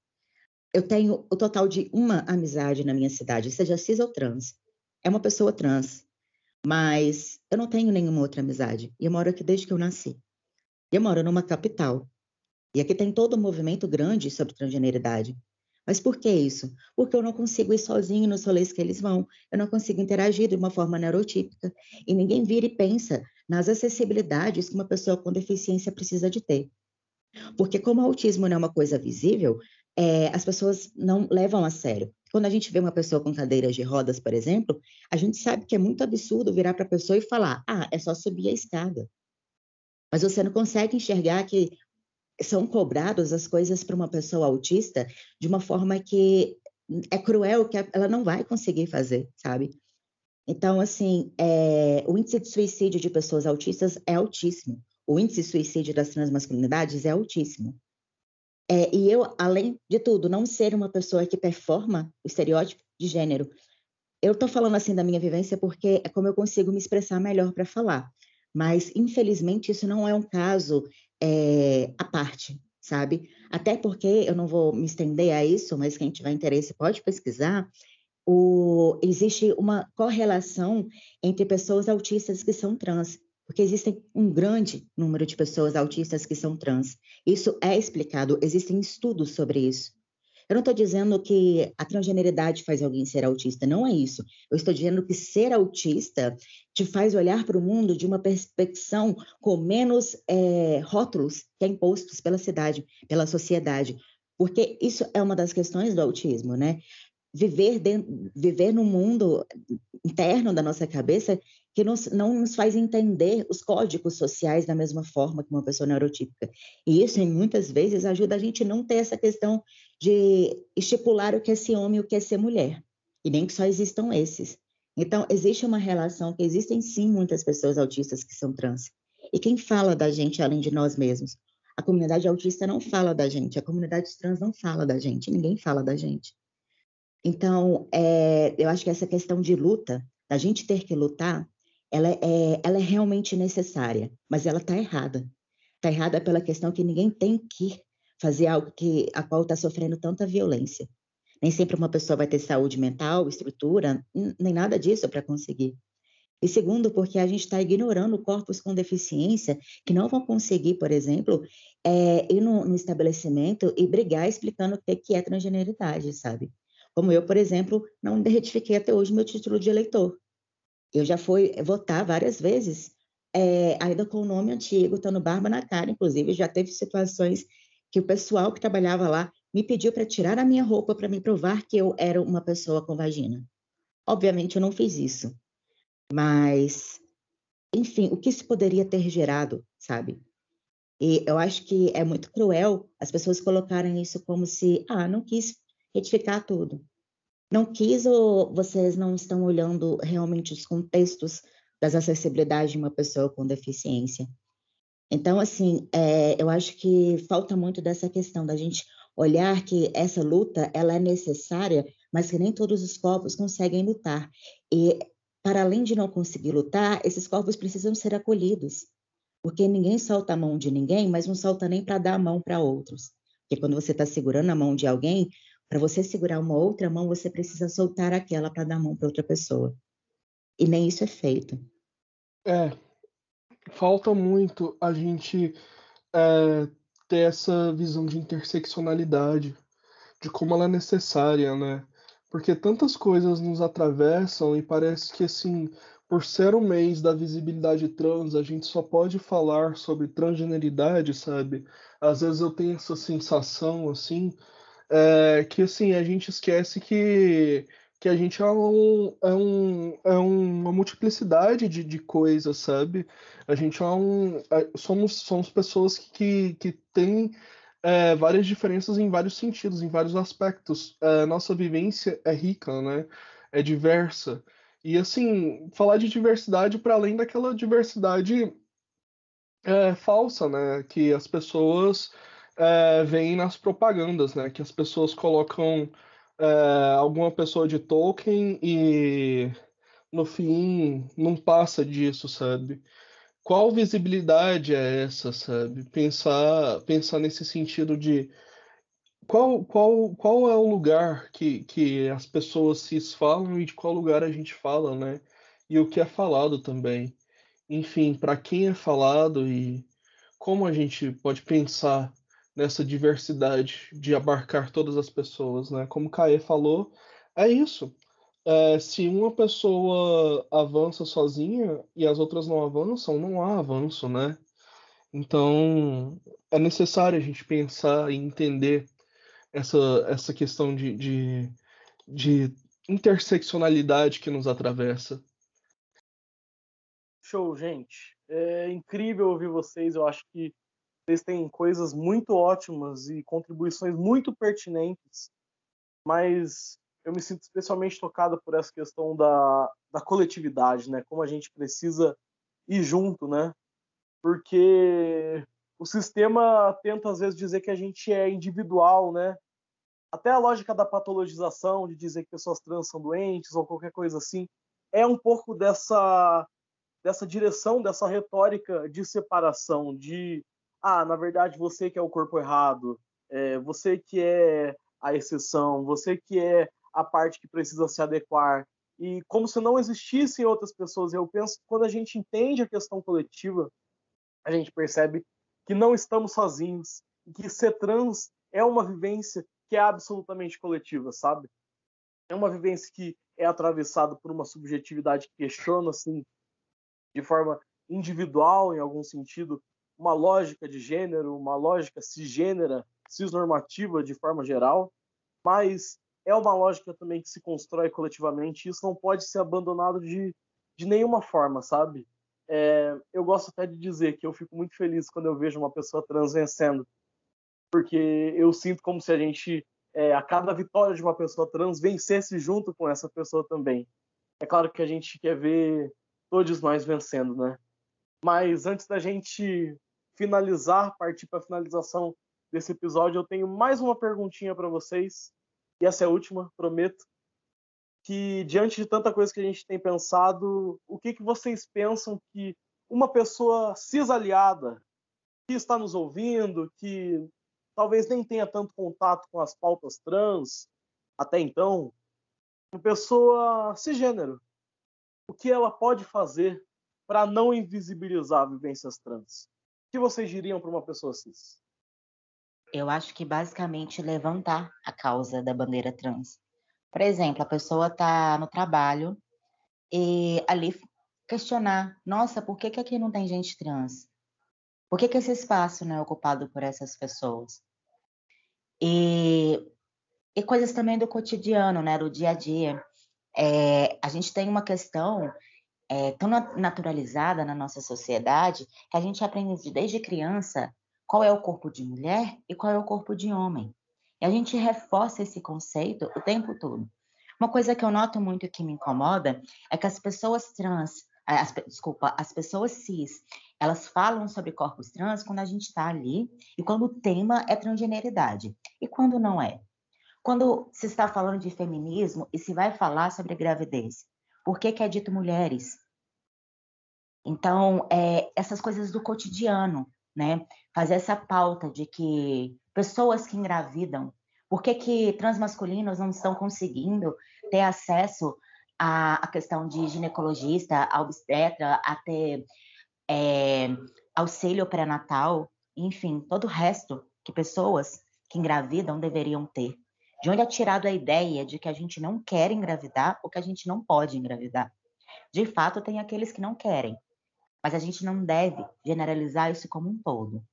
Eu tenho o total de uma amizade na minha cidade, seja cis ou trans. É uma pessoa trans, mas eu não tenho nenhuma outra amizade. E eu moro aqui desde que eu nasci. Eu moro numa capital. E aqui tem todo um movimento grande sobre transgeneridade. Mas por que isso? Porque eu não consigo ir sozinho nos rolês que eles vão, eu não consigo interagir de uma forma neurotípica, e ninguém vira e pensa nas acessibilidades que uma pessoa com deficiência precisa de ter. Porque como o autismo não é uma coisa visível, é, as pessoas não levam a sério. Quando a gente vê uma pessoa com cadeiras de rodas, por exemplo, a gente sabe que é muito absurdo virar para a pessoa e falar: ah, é só subir a escada. Mas você não consegue enxergar que são cobradas as coisas para uma pessoa autista de uma forma que é cruel, que ela não vai conseguir fazer, sabe? Então, assim, é, o índice de suicídio de pessoas autistas é altíssimo. O índice de suicídio das transmasculinidades é altíssimo. É, e eu, além de tudo, não ser uma pessoa que performa o estereótipo de gênero, eu estou falando assim da minha vivência porque é como eu consigo me expressar melhor para falar. Mas, infelizmente, isso não é um caso é, à parte, sabe? Até porque eu não vou me estender a isso, mas quem tiver interesse pode pesquisar. O, existe uma correlação entre pessoas autistas que são trans, porque existem um grande número de pessoas autistas que são trans. Isso é explicado, existem estudos sobre isso. Eu não estou dizendo que a transgeneridade faz alguém ser autista, não é isso. Eu estou dizendo que ser autista te faz olhar para o mundo de uma perspectiva com menos é, rótulos que é impostos pela cidade, pela sociedade. Porque isso é uma das questões do autismo, né? Viver, dentro, viver no mundo interno da nossa cabeça que nos, não nos faz entender os códigos sociais da mesma forma que uma pessoa neurotípica. E isso, muitas vezes, ajuda a gente não ter essa questão de estipular o que é ser homem e o que é ser mulher. E nem que só existam esses. Então, existe uma relação que existem sim muitas pessoas autistas que são trans. E quem fala da gente além de nós mesmos? A comunidade autista não fala da gente, a comunidade trans não fala da gente, ninguém fala da gente. Então, é, eu acho que essa questão de luta, da gente ter que lutar, ela é, ela é realmente necessária, mas ela está errada. Está errada pela questão que ninguém tem que fazer algo que a qual está sofrendo tanta violência. Nem sempre uma pessoa vai ter saúde mental, estrutura, nem nada disso para conseguir. E segundo, porque a gente está ignorando corpos com deficiência que não vão conseguir, por exemplo, é, ir no, no, estabelecimento e brigar explicando o que, é transgeneridade, sabe? Como eu, por exemplo, não retifiquei até hoje meu título de eleitor. Eu já fui votar várias vezes, é, ainda com o nome antigo, estando barba na cara, inclusive, já teve situações que o pessoal que trabalhava lá me pediu para tirar a minha roupa para me provar que eu era uma pessoa com vagina. Obviamente eu não fiz isso, mas, enfim, o que isso poderia ter gerado, sabe? E eu acho que é muito cruel as pessoas colocarem isso como se, ah, não quis retificar tudo não quis ou vocês não estão olhando realmente os contextos das acessibilidades de uma pessoa com deficiência? Então, assim, é, eu acho que falta muito dessa questão da gente olhar que essa luta ela é necessária, mas que nem todos os corpos conseguem lutar. E, para além de não conseguir lutar, esses corpos precisam ser acolhidos. Porque ninguém solta a mão de ninguém, mas não solta nem para dar a mão para outros. Porque quando você está segurando a mão de alguém, para você segurar uma outra mão, você precisa soltar aquela para dar a mão para outra pessoa. E nem isso é feito. É. Falta muito a gente é, ter essa visão de interseccionalidade, de como ela é necessária, né? Porque tantas coisas nos atravessam e parece que, assim, por ser o mês da visibilidade trans, a gente só pode falar sobre transgeneridade, sabe? Às vezes eu tenho essa sensação, assim, é, que assim, a gente esquece que, que a gente é, um, é, um, é uma multiplicidade de, de coisas, sabe? A gente é um. É, somos, somos pessoas que, que têm é, várias diferenças em vários sentidos, em vários aspectos. É, nossa vivência é rica, né? É diversa. E assim, falar de diversidade para além daquela diversidade é, falsa, né? Que as pessoas é, veem nas propagandas, né? Que as pessoas colocam é, alguma pessoa de Tolkien e no fim não passa disso, sabe? Qual visibilidade é essa, sabe? Pensar, pensar nesse sentido de qual, qual, qual é o lugar que, que as pessoas se falam e de qual lugar a gente fala, né? E o que é falado também. Enfim, para quem é falado e como a gente pode pensar nessa diversidade de abarcar todas as pessoas, né? Como o Caê falou, é isso. É, se uma pessoa avança sozinha e as outras não avançam, não há avanço, né? Então, é necessário a gente pensar e entender essa, essa questão de, de, de interseccionalidade que nos atravessa. Show, gente. É incrível ouvir vocês. Eu acho que vocês têm coisas muito ótimas e contribuições muito pertinentes, mas eu me sinto especialmente tocada por essa questão da, da coletividade, né? Como a gente precisa ir junto, né? Porque o sistema tenta às vezes dizer que a gente é individual, né? Até a lógica da patologização, de dizer que pessoas trans são doentes ou qualquer coisa assim, é um pouco dessa dessa direção, dessa retórica de separação, de ah, na verdade você que é o corpo errado, é, você que é a exceção, você que é a parte que precisa se adequar. E como se não existissem outras pessoas. Eu penso que quando a gente entende a questão coletiva, a gente percebe que não estamos sozinhos que ser trans é uma vivência que é absolutamente coletiva, sabe? É uma vivência que é atravessada por uma subjetividade que questiona, assim, de forma individual, em algum sentido, uma lógica de gênero, uma lógica cisgênera, cisnormativa de forma geral, mas é uma lógica também que se constrói coletivamente e isso não pode ser abandonado de, de nenhuma forma, sabe? É, eu gosto até de dizer que eu fico muito feliz quando eu vejo uma pessoa trans vencendo, porque eu sinto como se a gente, é, a cada vitória de uma pessoa trans, vencesse junto com essa pessoa também. É claro que a gente quer ver todos nós vencendo, né? Mas antes da gente finalizar, partir para a finalização desse episódio, eu tenho mais uma perguntinha para vocês e essa é a última, prometo, que diante de tanta coisa que a gente tem pensado, o que, que vocês pensam que uma pessoa cisaliada que está nos ouvindo, que talvez nem tenha tanto contato com as pautas trans até então, uma pessoa cisgênero, o que ela pode fazer para não invisibilizar vivências trans? Que vocês diriam para uma pessoa cis? Eu acho que basicamente levantar a causa da bandeira trans. Por exemplo, a pessoa está no trabalho e ali questionar: nossa, por que, que aqui não tem gente trans? Por que, que esse espaço não é ocupado por essas pessoas? E, e coisas também do cotidiano, né, do dia a dia. É, a gente tem uma questão é, tão naturalizada na nossa sociedade que a gente aprende desde criança qual é o corpo de mulher e qual é o corpo de homem. E a gente reforça esse conceito o tempo todo. Uma coisa que eu noto muito que me incomoda é que as pessoas trans, as, desculpa, as pessoas cis, elas falam sobre corpos trans quando a gente está ali e quando o tema é transgeneridade. E quando não é? Quando se está falando de feminismo e se vai falar sobre gravidez, por que, que é dito mulheres? Então, é, essas coisas do cotidiano, né? Fazer essa pauta de que pessoas que engravidam, por que, que transmasculinos não estão conseguindo ter acesso à, à questão de ginecologista, obstetra, a ter é, auxílio pré-natal, enfim, todo o resto que pessoas que engravidam deveriam ter. De onde é tirado a ideia de que a gente não quer engravidar ou que a gente não pode engravidar? De fato, tem aqueles que não querem, mas a gente não deve generalizar isso como um todo.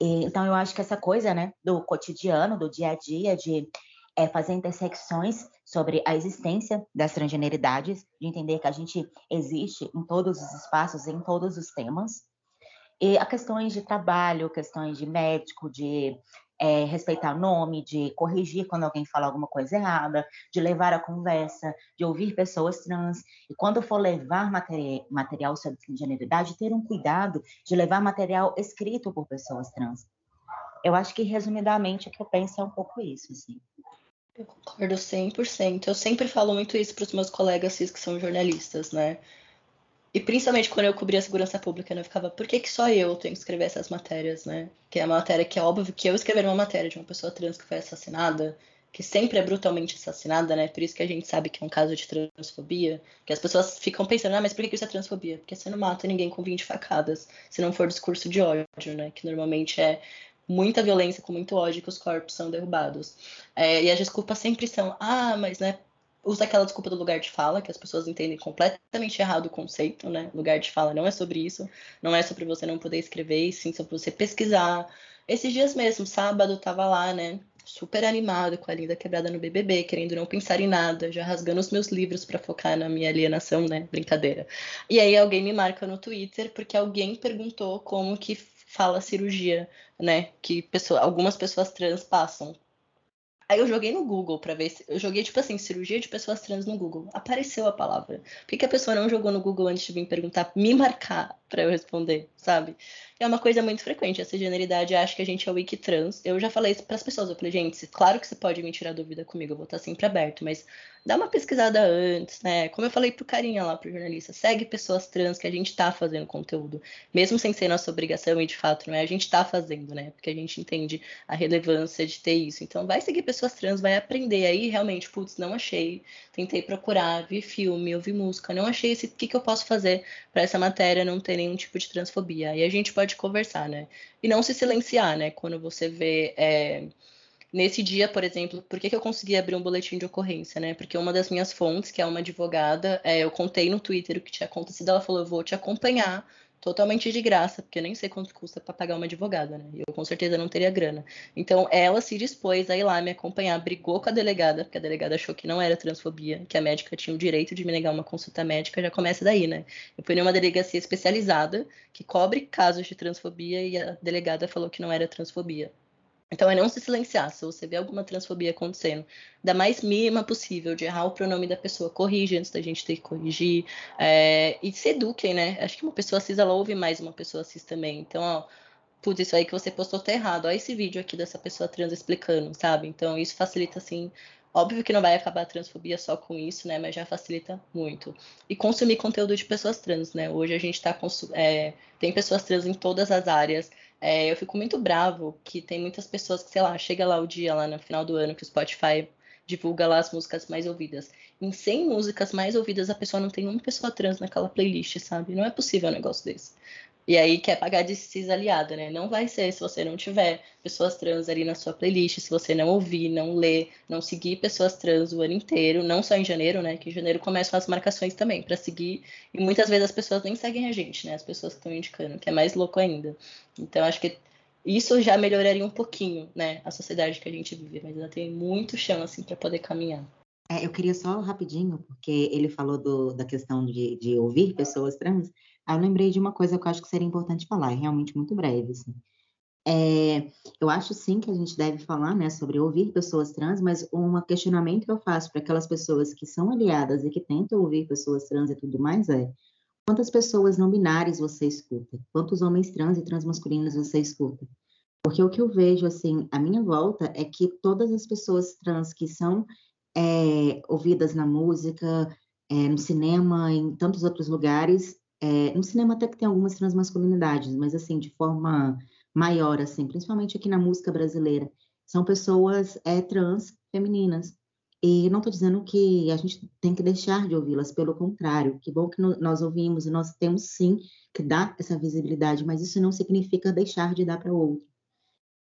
E, então, eu acho que essa coisa, né, do cotidiano, do dia a dia, de é, fazer intersecções sobre a existência das transgeneridades, de entender que a gente existe em todos os espaços, em todos os temas, e a questões de trabalho, questões de médico, de é, respeitar o nome, de corrigir quando alguém fala alguma coisa errada, de levar a conversa, de ouvir pessoas trans. E quando for levar materi material sobre transgeneridade, ter um cuidado de levar material escrito por pessoas trans. Eu acho que, resumidamente, o que eu penso é um pouco isso, assim. Eu concordo 100%. Eu sempre falo muito isso para os meus colegas cis que são jornalistas, né? E principalmente quando eu cobria a segurança pública, né, eu ficava, por que, que só eu tenho que escrever essas matérias, né? Que é uma matéria que é óbvio que eu escrever uma matéria de uma pessoa trans que foi assassinada, que sempre é brutalmente assassinada, né? Por isso que a gente sabe que é um caso de transfobia, que as pessoas ficam pensando, ah, mas por que isso é transfobia? Porque você não mata ninguém com 20 facadas, se não for discurso de ódio, né? Que normalmente é muita violência, com muito ódio que os corpos são derrubados. É, e as desculpas sempre são, ah, mas né, usa aquela desculpa do lugar de fala, que as pessoas entendem completamente errado o conceito, né? Lugar de fala não é sobre isso, não é sobre você não poder escrever, e sim sobre você pesquisar. Esses dias mesmo, sábado, tava lá, né? Super animado com a linda quebrada no BBB, querendo não pensar em nada, já rasgando os meus livros para focar na minha alienação, né? Brincadeira. E aí alguém me marca no Twitter porque alguém perguntou como que fala cirurgia, né? Que pessoa, algumas pessoas trans passam Aí eu joguei no Google para ver se. Eu joguei, tipo assim, cirurgia de pessoas trans no Google. Apareceu a palavra. Por que, que a pessoa não jogou no Google antes de vir perguntar, me marcar para eu responder, sabe? É uma coisa muito frequente. Essa generalidade acha que a gente é wiki trans. Eu já falei isso pras pessoas. Eu falei, gente, claro que você pode me tirar dúvida comigo, eu vou estar sempre aberto, mas dá uma pesquisada antes, né? Como eu falei pro carinha lá, pro jornalista, segue pessoas trans que a gente tá fazendo conteúdo, mesmo sem ser nossa obrigação e de fato não é, a gente tá fazendo, né? Porque a gente entende a relevância de ter isso. Então vai seguir pessoas trans, vai aprender aí realmente, putz, não achei, tentei procurar, vi filme, ouvi música, não achei esse, o que, que eu posso fazer para essa matéria não ter nenhum tipo de transfobia. Aí a gente pode conversar, né? E não se silenciar, né? Quando você vê é, Nesse dia, por exemplo, por que, que eu consegui abrir um boletim de ocorrência, né? Porque uma das minhas fontes, que é uma advogada, é, eu contei no Twitter o que tinha acontecido, ela falou, eu vou te acompanhar totalmente de graça, porque eu nem sei quanto custa para pagar uma advogada, né? Eu com certeza não teria grana. Então ela se dispôs a ir lá me acompanhar, brigou com a delegada, porque a delegada achou que não era transfobia, que a médica tinha o direito de me negar uma consulta médica, já começa daí, né? Eu fui numa delegacia especializada que cobre casos de transfobia e a delegada falou que não era transfobia. Então é não se silenciar. Se você vê alguma transfobia acontecendo, da mais mínima possível, de errar o pronome da pessoa, corrige antes da gente ter que corrigir. É, e se eduquem, né? Acho que uma pessoa cis, ela ouve mais uma pessoa cis também. Então, ó, putz, isso aí que você postou tá errado. Olha esse vídeo aqui dessa pessoa trans explicando, sabe? Então, isso facilita, assim. Óbvio que não vai acabar a transfobia só com isso, né? Mas já facilita muito. E consumir conteúdo de pessoas trans, né? Hoje a gente tá. É, tem pessoas trans em todas as áreas. É, eu fico muito bravo que tem muitas pessoas que, sei lá, chega lá o dia, lá no final do ano, que o Spotify divulga lá as músicas mais ouvidas. Em 100 músicas mais ouvidas, a pessoa não tem uma pessoa trans naquela playlist, sabe? Não é possível um negócio desse. E aí quer pagar de cis aliada, né? Não vai ser se você não tiver pessoas trans ali na sua playlist, se você não ouvir, não ler, não seguir pessoas trans o ano inteiro, não só em janeiro, né? Que em janeiro começam as marcações também para seguir. E muitas vezes as pessoas nem seguem a gente, né? As pessoas que estão indicando, que é mais louco ainda. Então acho que isso já melhoraria um pouquinho, né? A sociedade que a gente vive, mas ainda tem muito chão assim para poder caminhar. É, eu queria só rapidinho, porque ele falou do, da questão de, de ouvir pessoas trans. Aí eu lembrei de uma coisa que eu acho que seria importante falar, é realmente muito breve, assim. É, eu acho sim que a gente deve falar né, sobre ouvir pessoas trans, mas um questionamento que eu faço para aquelas pessoas que são aliadas e que tentam ouvir pessoas trans e tudo mais é quantas pessoas não binárias você escuta? Quantos homens trans e transmasculinos você escuta? Porque o que eu vejo, assim, à minha volta é que todas as pessoas trans que são é, ouvidas na música, é, no cinema, em tantos outros lugares, é, no cinema até que tem algumas transmasculinidades, mas assim, de forma maior, assim, principalmente aqui na música brasileira, são pessoas é, trans femininas. E não estou dizendo que a gente tem que deixar de ouvi-las, pelo contrário, que bom que no, nós ouvimos e nós temos sim que dar essa visibilidade, mas isso não significa deixar de dar para o outro.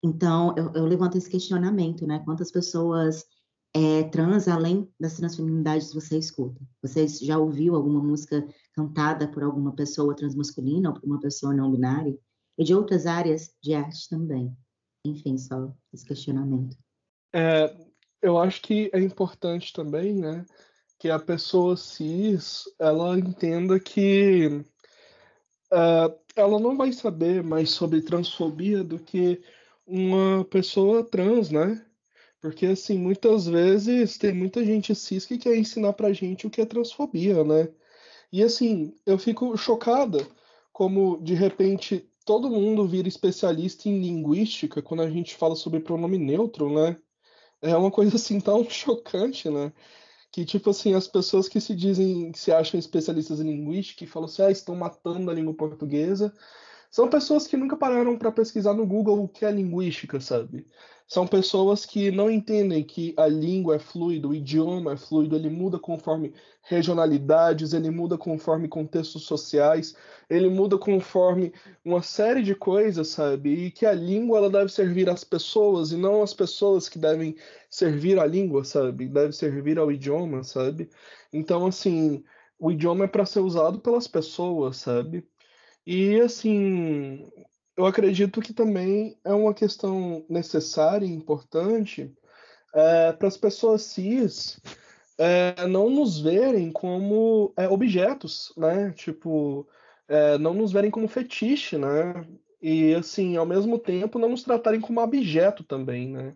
Então, eu, eu levanto esse questionamento, né? Quantas pessoas é, trans além das transfeminidades você escuta. Você já ouviu alguma música cantada por alguma pessoa transmasculina ou por uma pessoa não binária? E de outras áreas de arte também. Enfim, só esse questionamento. É, eu acho que é importante também, né, que a pessoa cis ela entenda que uh, ela não vai saber mais sobre transfobia do que uma pessoa trans, né? Porque, assim, muitas vezes tem muita gente cis que quer ensinar pra gente o que é transfobia, né? E, assim, eu fico chocada como, de repente, todo mundo vira especialista em linguística quando a gente fala sobre pronome neutro, né? É uma coisa, assim, tão chocante, né? Que, tipo assim, as pessoas que se dizem, que se acham especialistas em linguística e falam assim, ah, estão matando a língua portuguesa, são pessoas que nunca pararam para pesquisar no Google o que é linguística, sabe? São pessoas que não entendem que a língua é fluida, o idioma é fluido, ele muda conforme regionalidades, ele muda conforme contextos sociais, ele muda conforme uma série de coisas, sabe? E que a língua ela deve servir às pessoas e não as pessoas que devem servir à língua, sabe? Deve servir ao idioma, sabe? Então, assim, o idioma é para ser usado pelas pessoas, sabe? E assim, eu acredito que também é uma questão necessária e importante é, para as pessoas cis é, não nos verem como é, objetos, né? Tipo, é, não nos verem como fetiche, né? E assim, ao mesmo tempo, não nos tratarem como objeto também, né?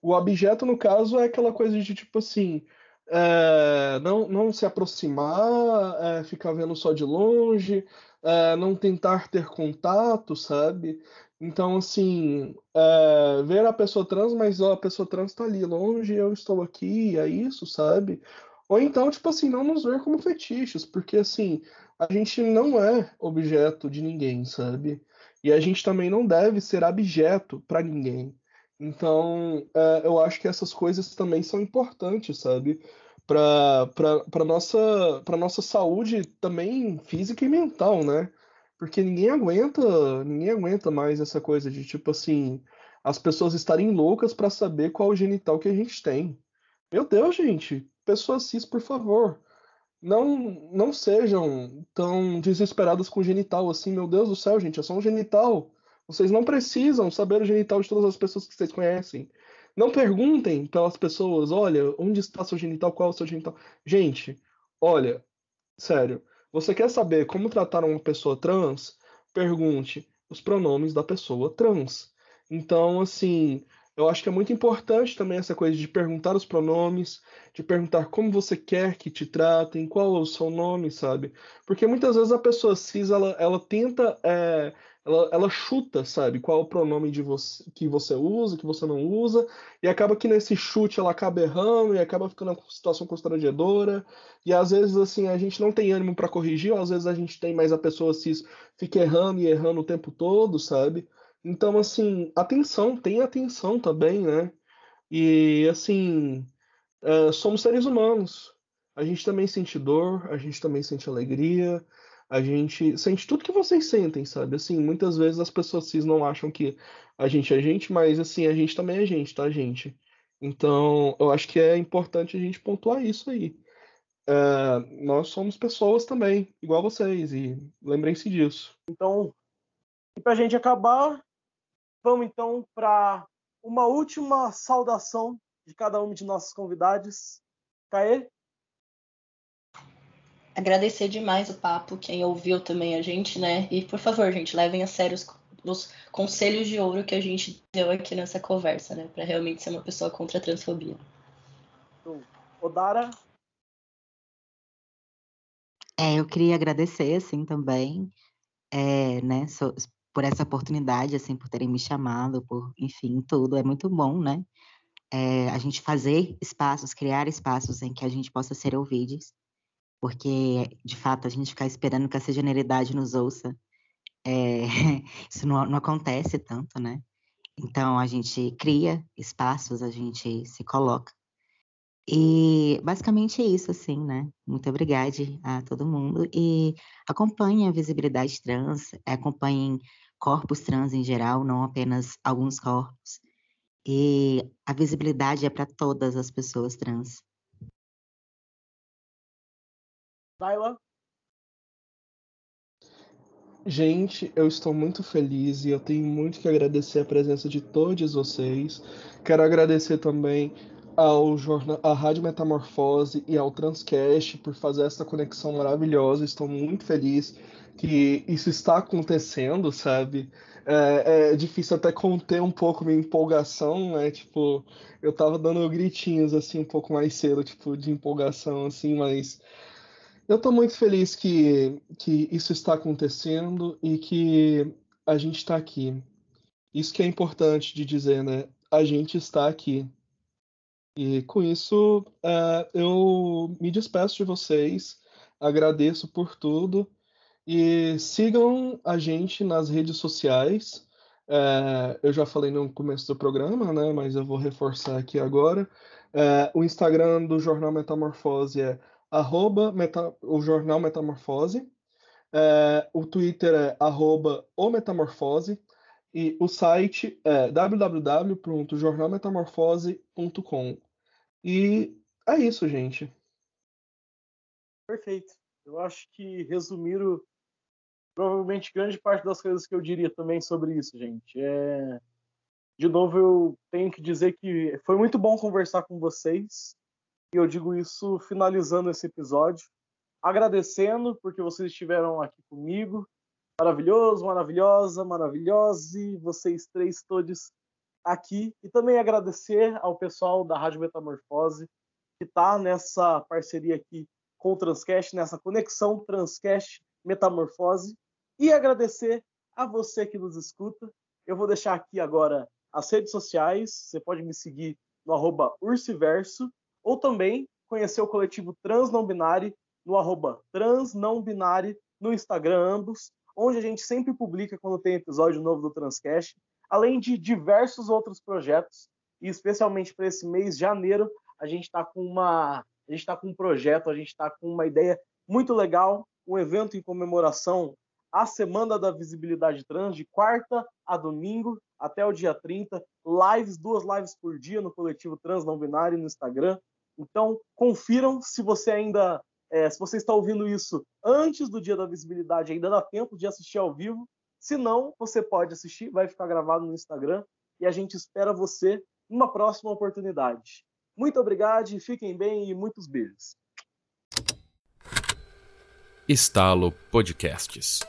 O objeto, no caso, é aquela coisa de tipo assim, é, não, não se aproximar, é, ficar vendo só de longe, não tentar ter contato, sabe? Então, assim, é, ver a pessoa trans, mas ó, a pessoa trans tá ali longe, eu estou aqui, é isso, sabe? Ou então, tipo assim, não nos ver como fetiches, porque assim, a gente não é objeto de ninguém, sabe? E a gente também não deve ser abjeto para ninguém. Então, é, eu acho que essas coisas também são importantes, sabe? Para nossa para nossa saúde também física e mental, né? Porque ninguém aguenta, ninguém aguenta mais essa coisa de tipo assim, as pessoas estarem loucas para saber qual o genital que a gente tem. Meu Deus, gente, pessoas cis, por favor, não não sejam tão desesperadas com genital assim, meu Deus do céu, gente, é só um genital. Vocês não precisam saber o genital de todas as pessoas que vocês conhecem. Não perguntem pelas pessoas, olha, onde está seu genital, qual é o seu genital. Gente, olha, sério, você quer saber como tratar uma pessoa trans? Pergunte os pronomes da pessoa trans. Então, assim, eu acho que é muito importante também essa coisa de perguntar os pronomes, de perguntar como você quer que te tratem, qual é o seu nome, sabe? Porque muitas vezes a pessoa cis, ela, ela tenta é, ela, ela chuta, sabe, qual é o pronome de você, que você usa, que você não usa, e acaba que nesse chute ela acaba errando e acaba ficando uma situação constrangedora. E às vezes, assim, a gente não tem ânimo para corrigir, ou às vezes a gente tem, mas a pessoa cis fica errando e errando o tempo todo, sabe? Então, assim, atenção, tem atenção também, né? E, assim, é, somos seres humanos. A gente também sente dor, a gente também sente alegria, a gente sente tudo que vocês sentem, sabe? Assim, muitas vezes as pessoas cis não acham que a gente é gente, mas assim, a gente também é gente, tá, gente? Então, eu acho que é importante a gente pontuar isso aí. É, nós somos pessoas também, igual vocês, e lembrem-se disso. Então, e pra gente acabar, vamos então para uma última saudação de cada um de nossos convidados. Caê? Agradecer demais o papo, quem ouviu também a gente, né? E por favor, gente, levem a sério os, os conselhos de ouro que a gente deu aqui nessa conversa, né? Para realmente ser uma pessoa contra a transfobia. Odara? É, eu queria agradecer, assim, também, é, né, so, por essa oportunidade, assim, por terem me chamado, por, enfim, tudo. É muito bom, né? É, a gente fazer espaços, criar espaços em que a gente possa ser ouvidos porque de fato a gente ficar esperando que essa generalidade nos ouça, é, isso não, não, acontece tanto, né? Então a gente cria espaços, a gente se coloca. E basicamente é isso, assim, né? Muito obrigada a todo mundo e acompanhem a visibilidade trans, acompanhem corpos trans em geral, não apenas alguns corpos. E a visibilidade é para todas as pessoas trans. Daila? Gente, eu estou muito feliz e eu tenho muito que agradecer a presença de todos vocês. Quero agradecer também ao jornal, à Rádio Metamorfose e ao Transcast por fazer essa conexão maravilhosa. Estou muito feliz que isso está acontecendo, sabe? É, é difícil até conter um pouco minha empolgação, né? Tipo, eu tava dando gritinhos assim um pouco mais cedo, tipo, de empolgação, assim, mas eu tô muito feliz que, que isso está acontecendo e que a gente está aqui. Isso que é importante de dizer, né? A gente está aqui. E com isso, uh, eu me despeço de vocês, agradeço por tudo e sigam a gente nas redes sociais. Uh, eu já falei no começo do programa, né? Mas eu vou reforçar aqui agora. Uh, o Instagram do Jornal Metamorfose é arroba meta, o Jornal Metamorfose. o Twitter é arroba o Metamorfose. E o site é www.jornalmetamorfose.com. E é isso, gente. Perfeito. Eu acho que resumiram provavelmente grande parte das coisas que eu diria também sobre isso, gente. É... De novo, eu tenho que dizer que foi muito bom conversar com vocês. E eu digo isso finalizando esse episódio, agradecendo porque vocês estiveram aqui comigo. Maravilhoso, maravilhosa, maravilhosa. E vocês três todos aqui e também agradecer ao pessoal da Rádio Metamorfose que está nessa parceria aqui com o Transcast, nessa conexão Transcast Metamorfose e agradecer a você que nos escuta. Eu vou deixar aqui agora as redes sociais, você pode me seguir no arroba ou também conhecer o coletivo Trans Não Binário no arroba Trans Não Binário no Instagram ambos, onde a gente sempre publica quando tem episódio novo do Transcast além de diversos outros projetos, e especialmente para esse mês de janeiro, a gente está com uma a gente está com um projeto, a gente está com uma ideia muito legal, um evento em comemoração à Semana da Visibilidade Trans, de quarta a domingo, até o dia 30, lives, duas lives por dia no coletivo Trans Não Binário no Instagram. Então, confiram se você ainda, é, se você está ouvindo isso antes do dia da visibilidade, ainda dá tempo de assistir ao vivo. Se não, você pode assistir, vai ficar gravado no Instagram e a gente espera você numa próxima oportunidade. Muito obrigado, fiquem bem e muitos beijos. Estalo Podcasts.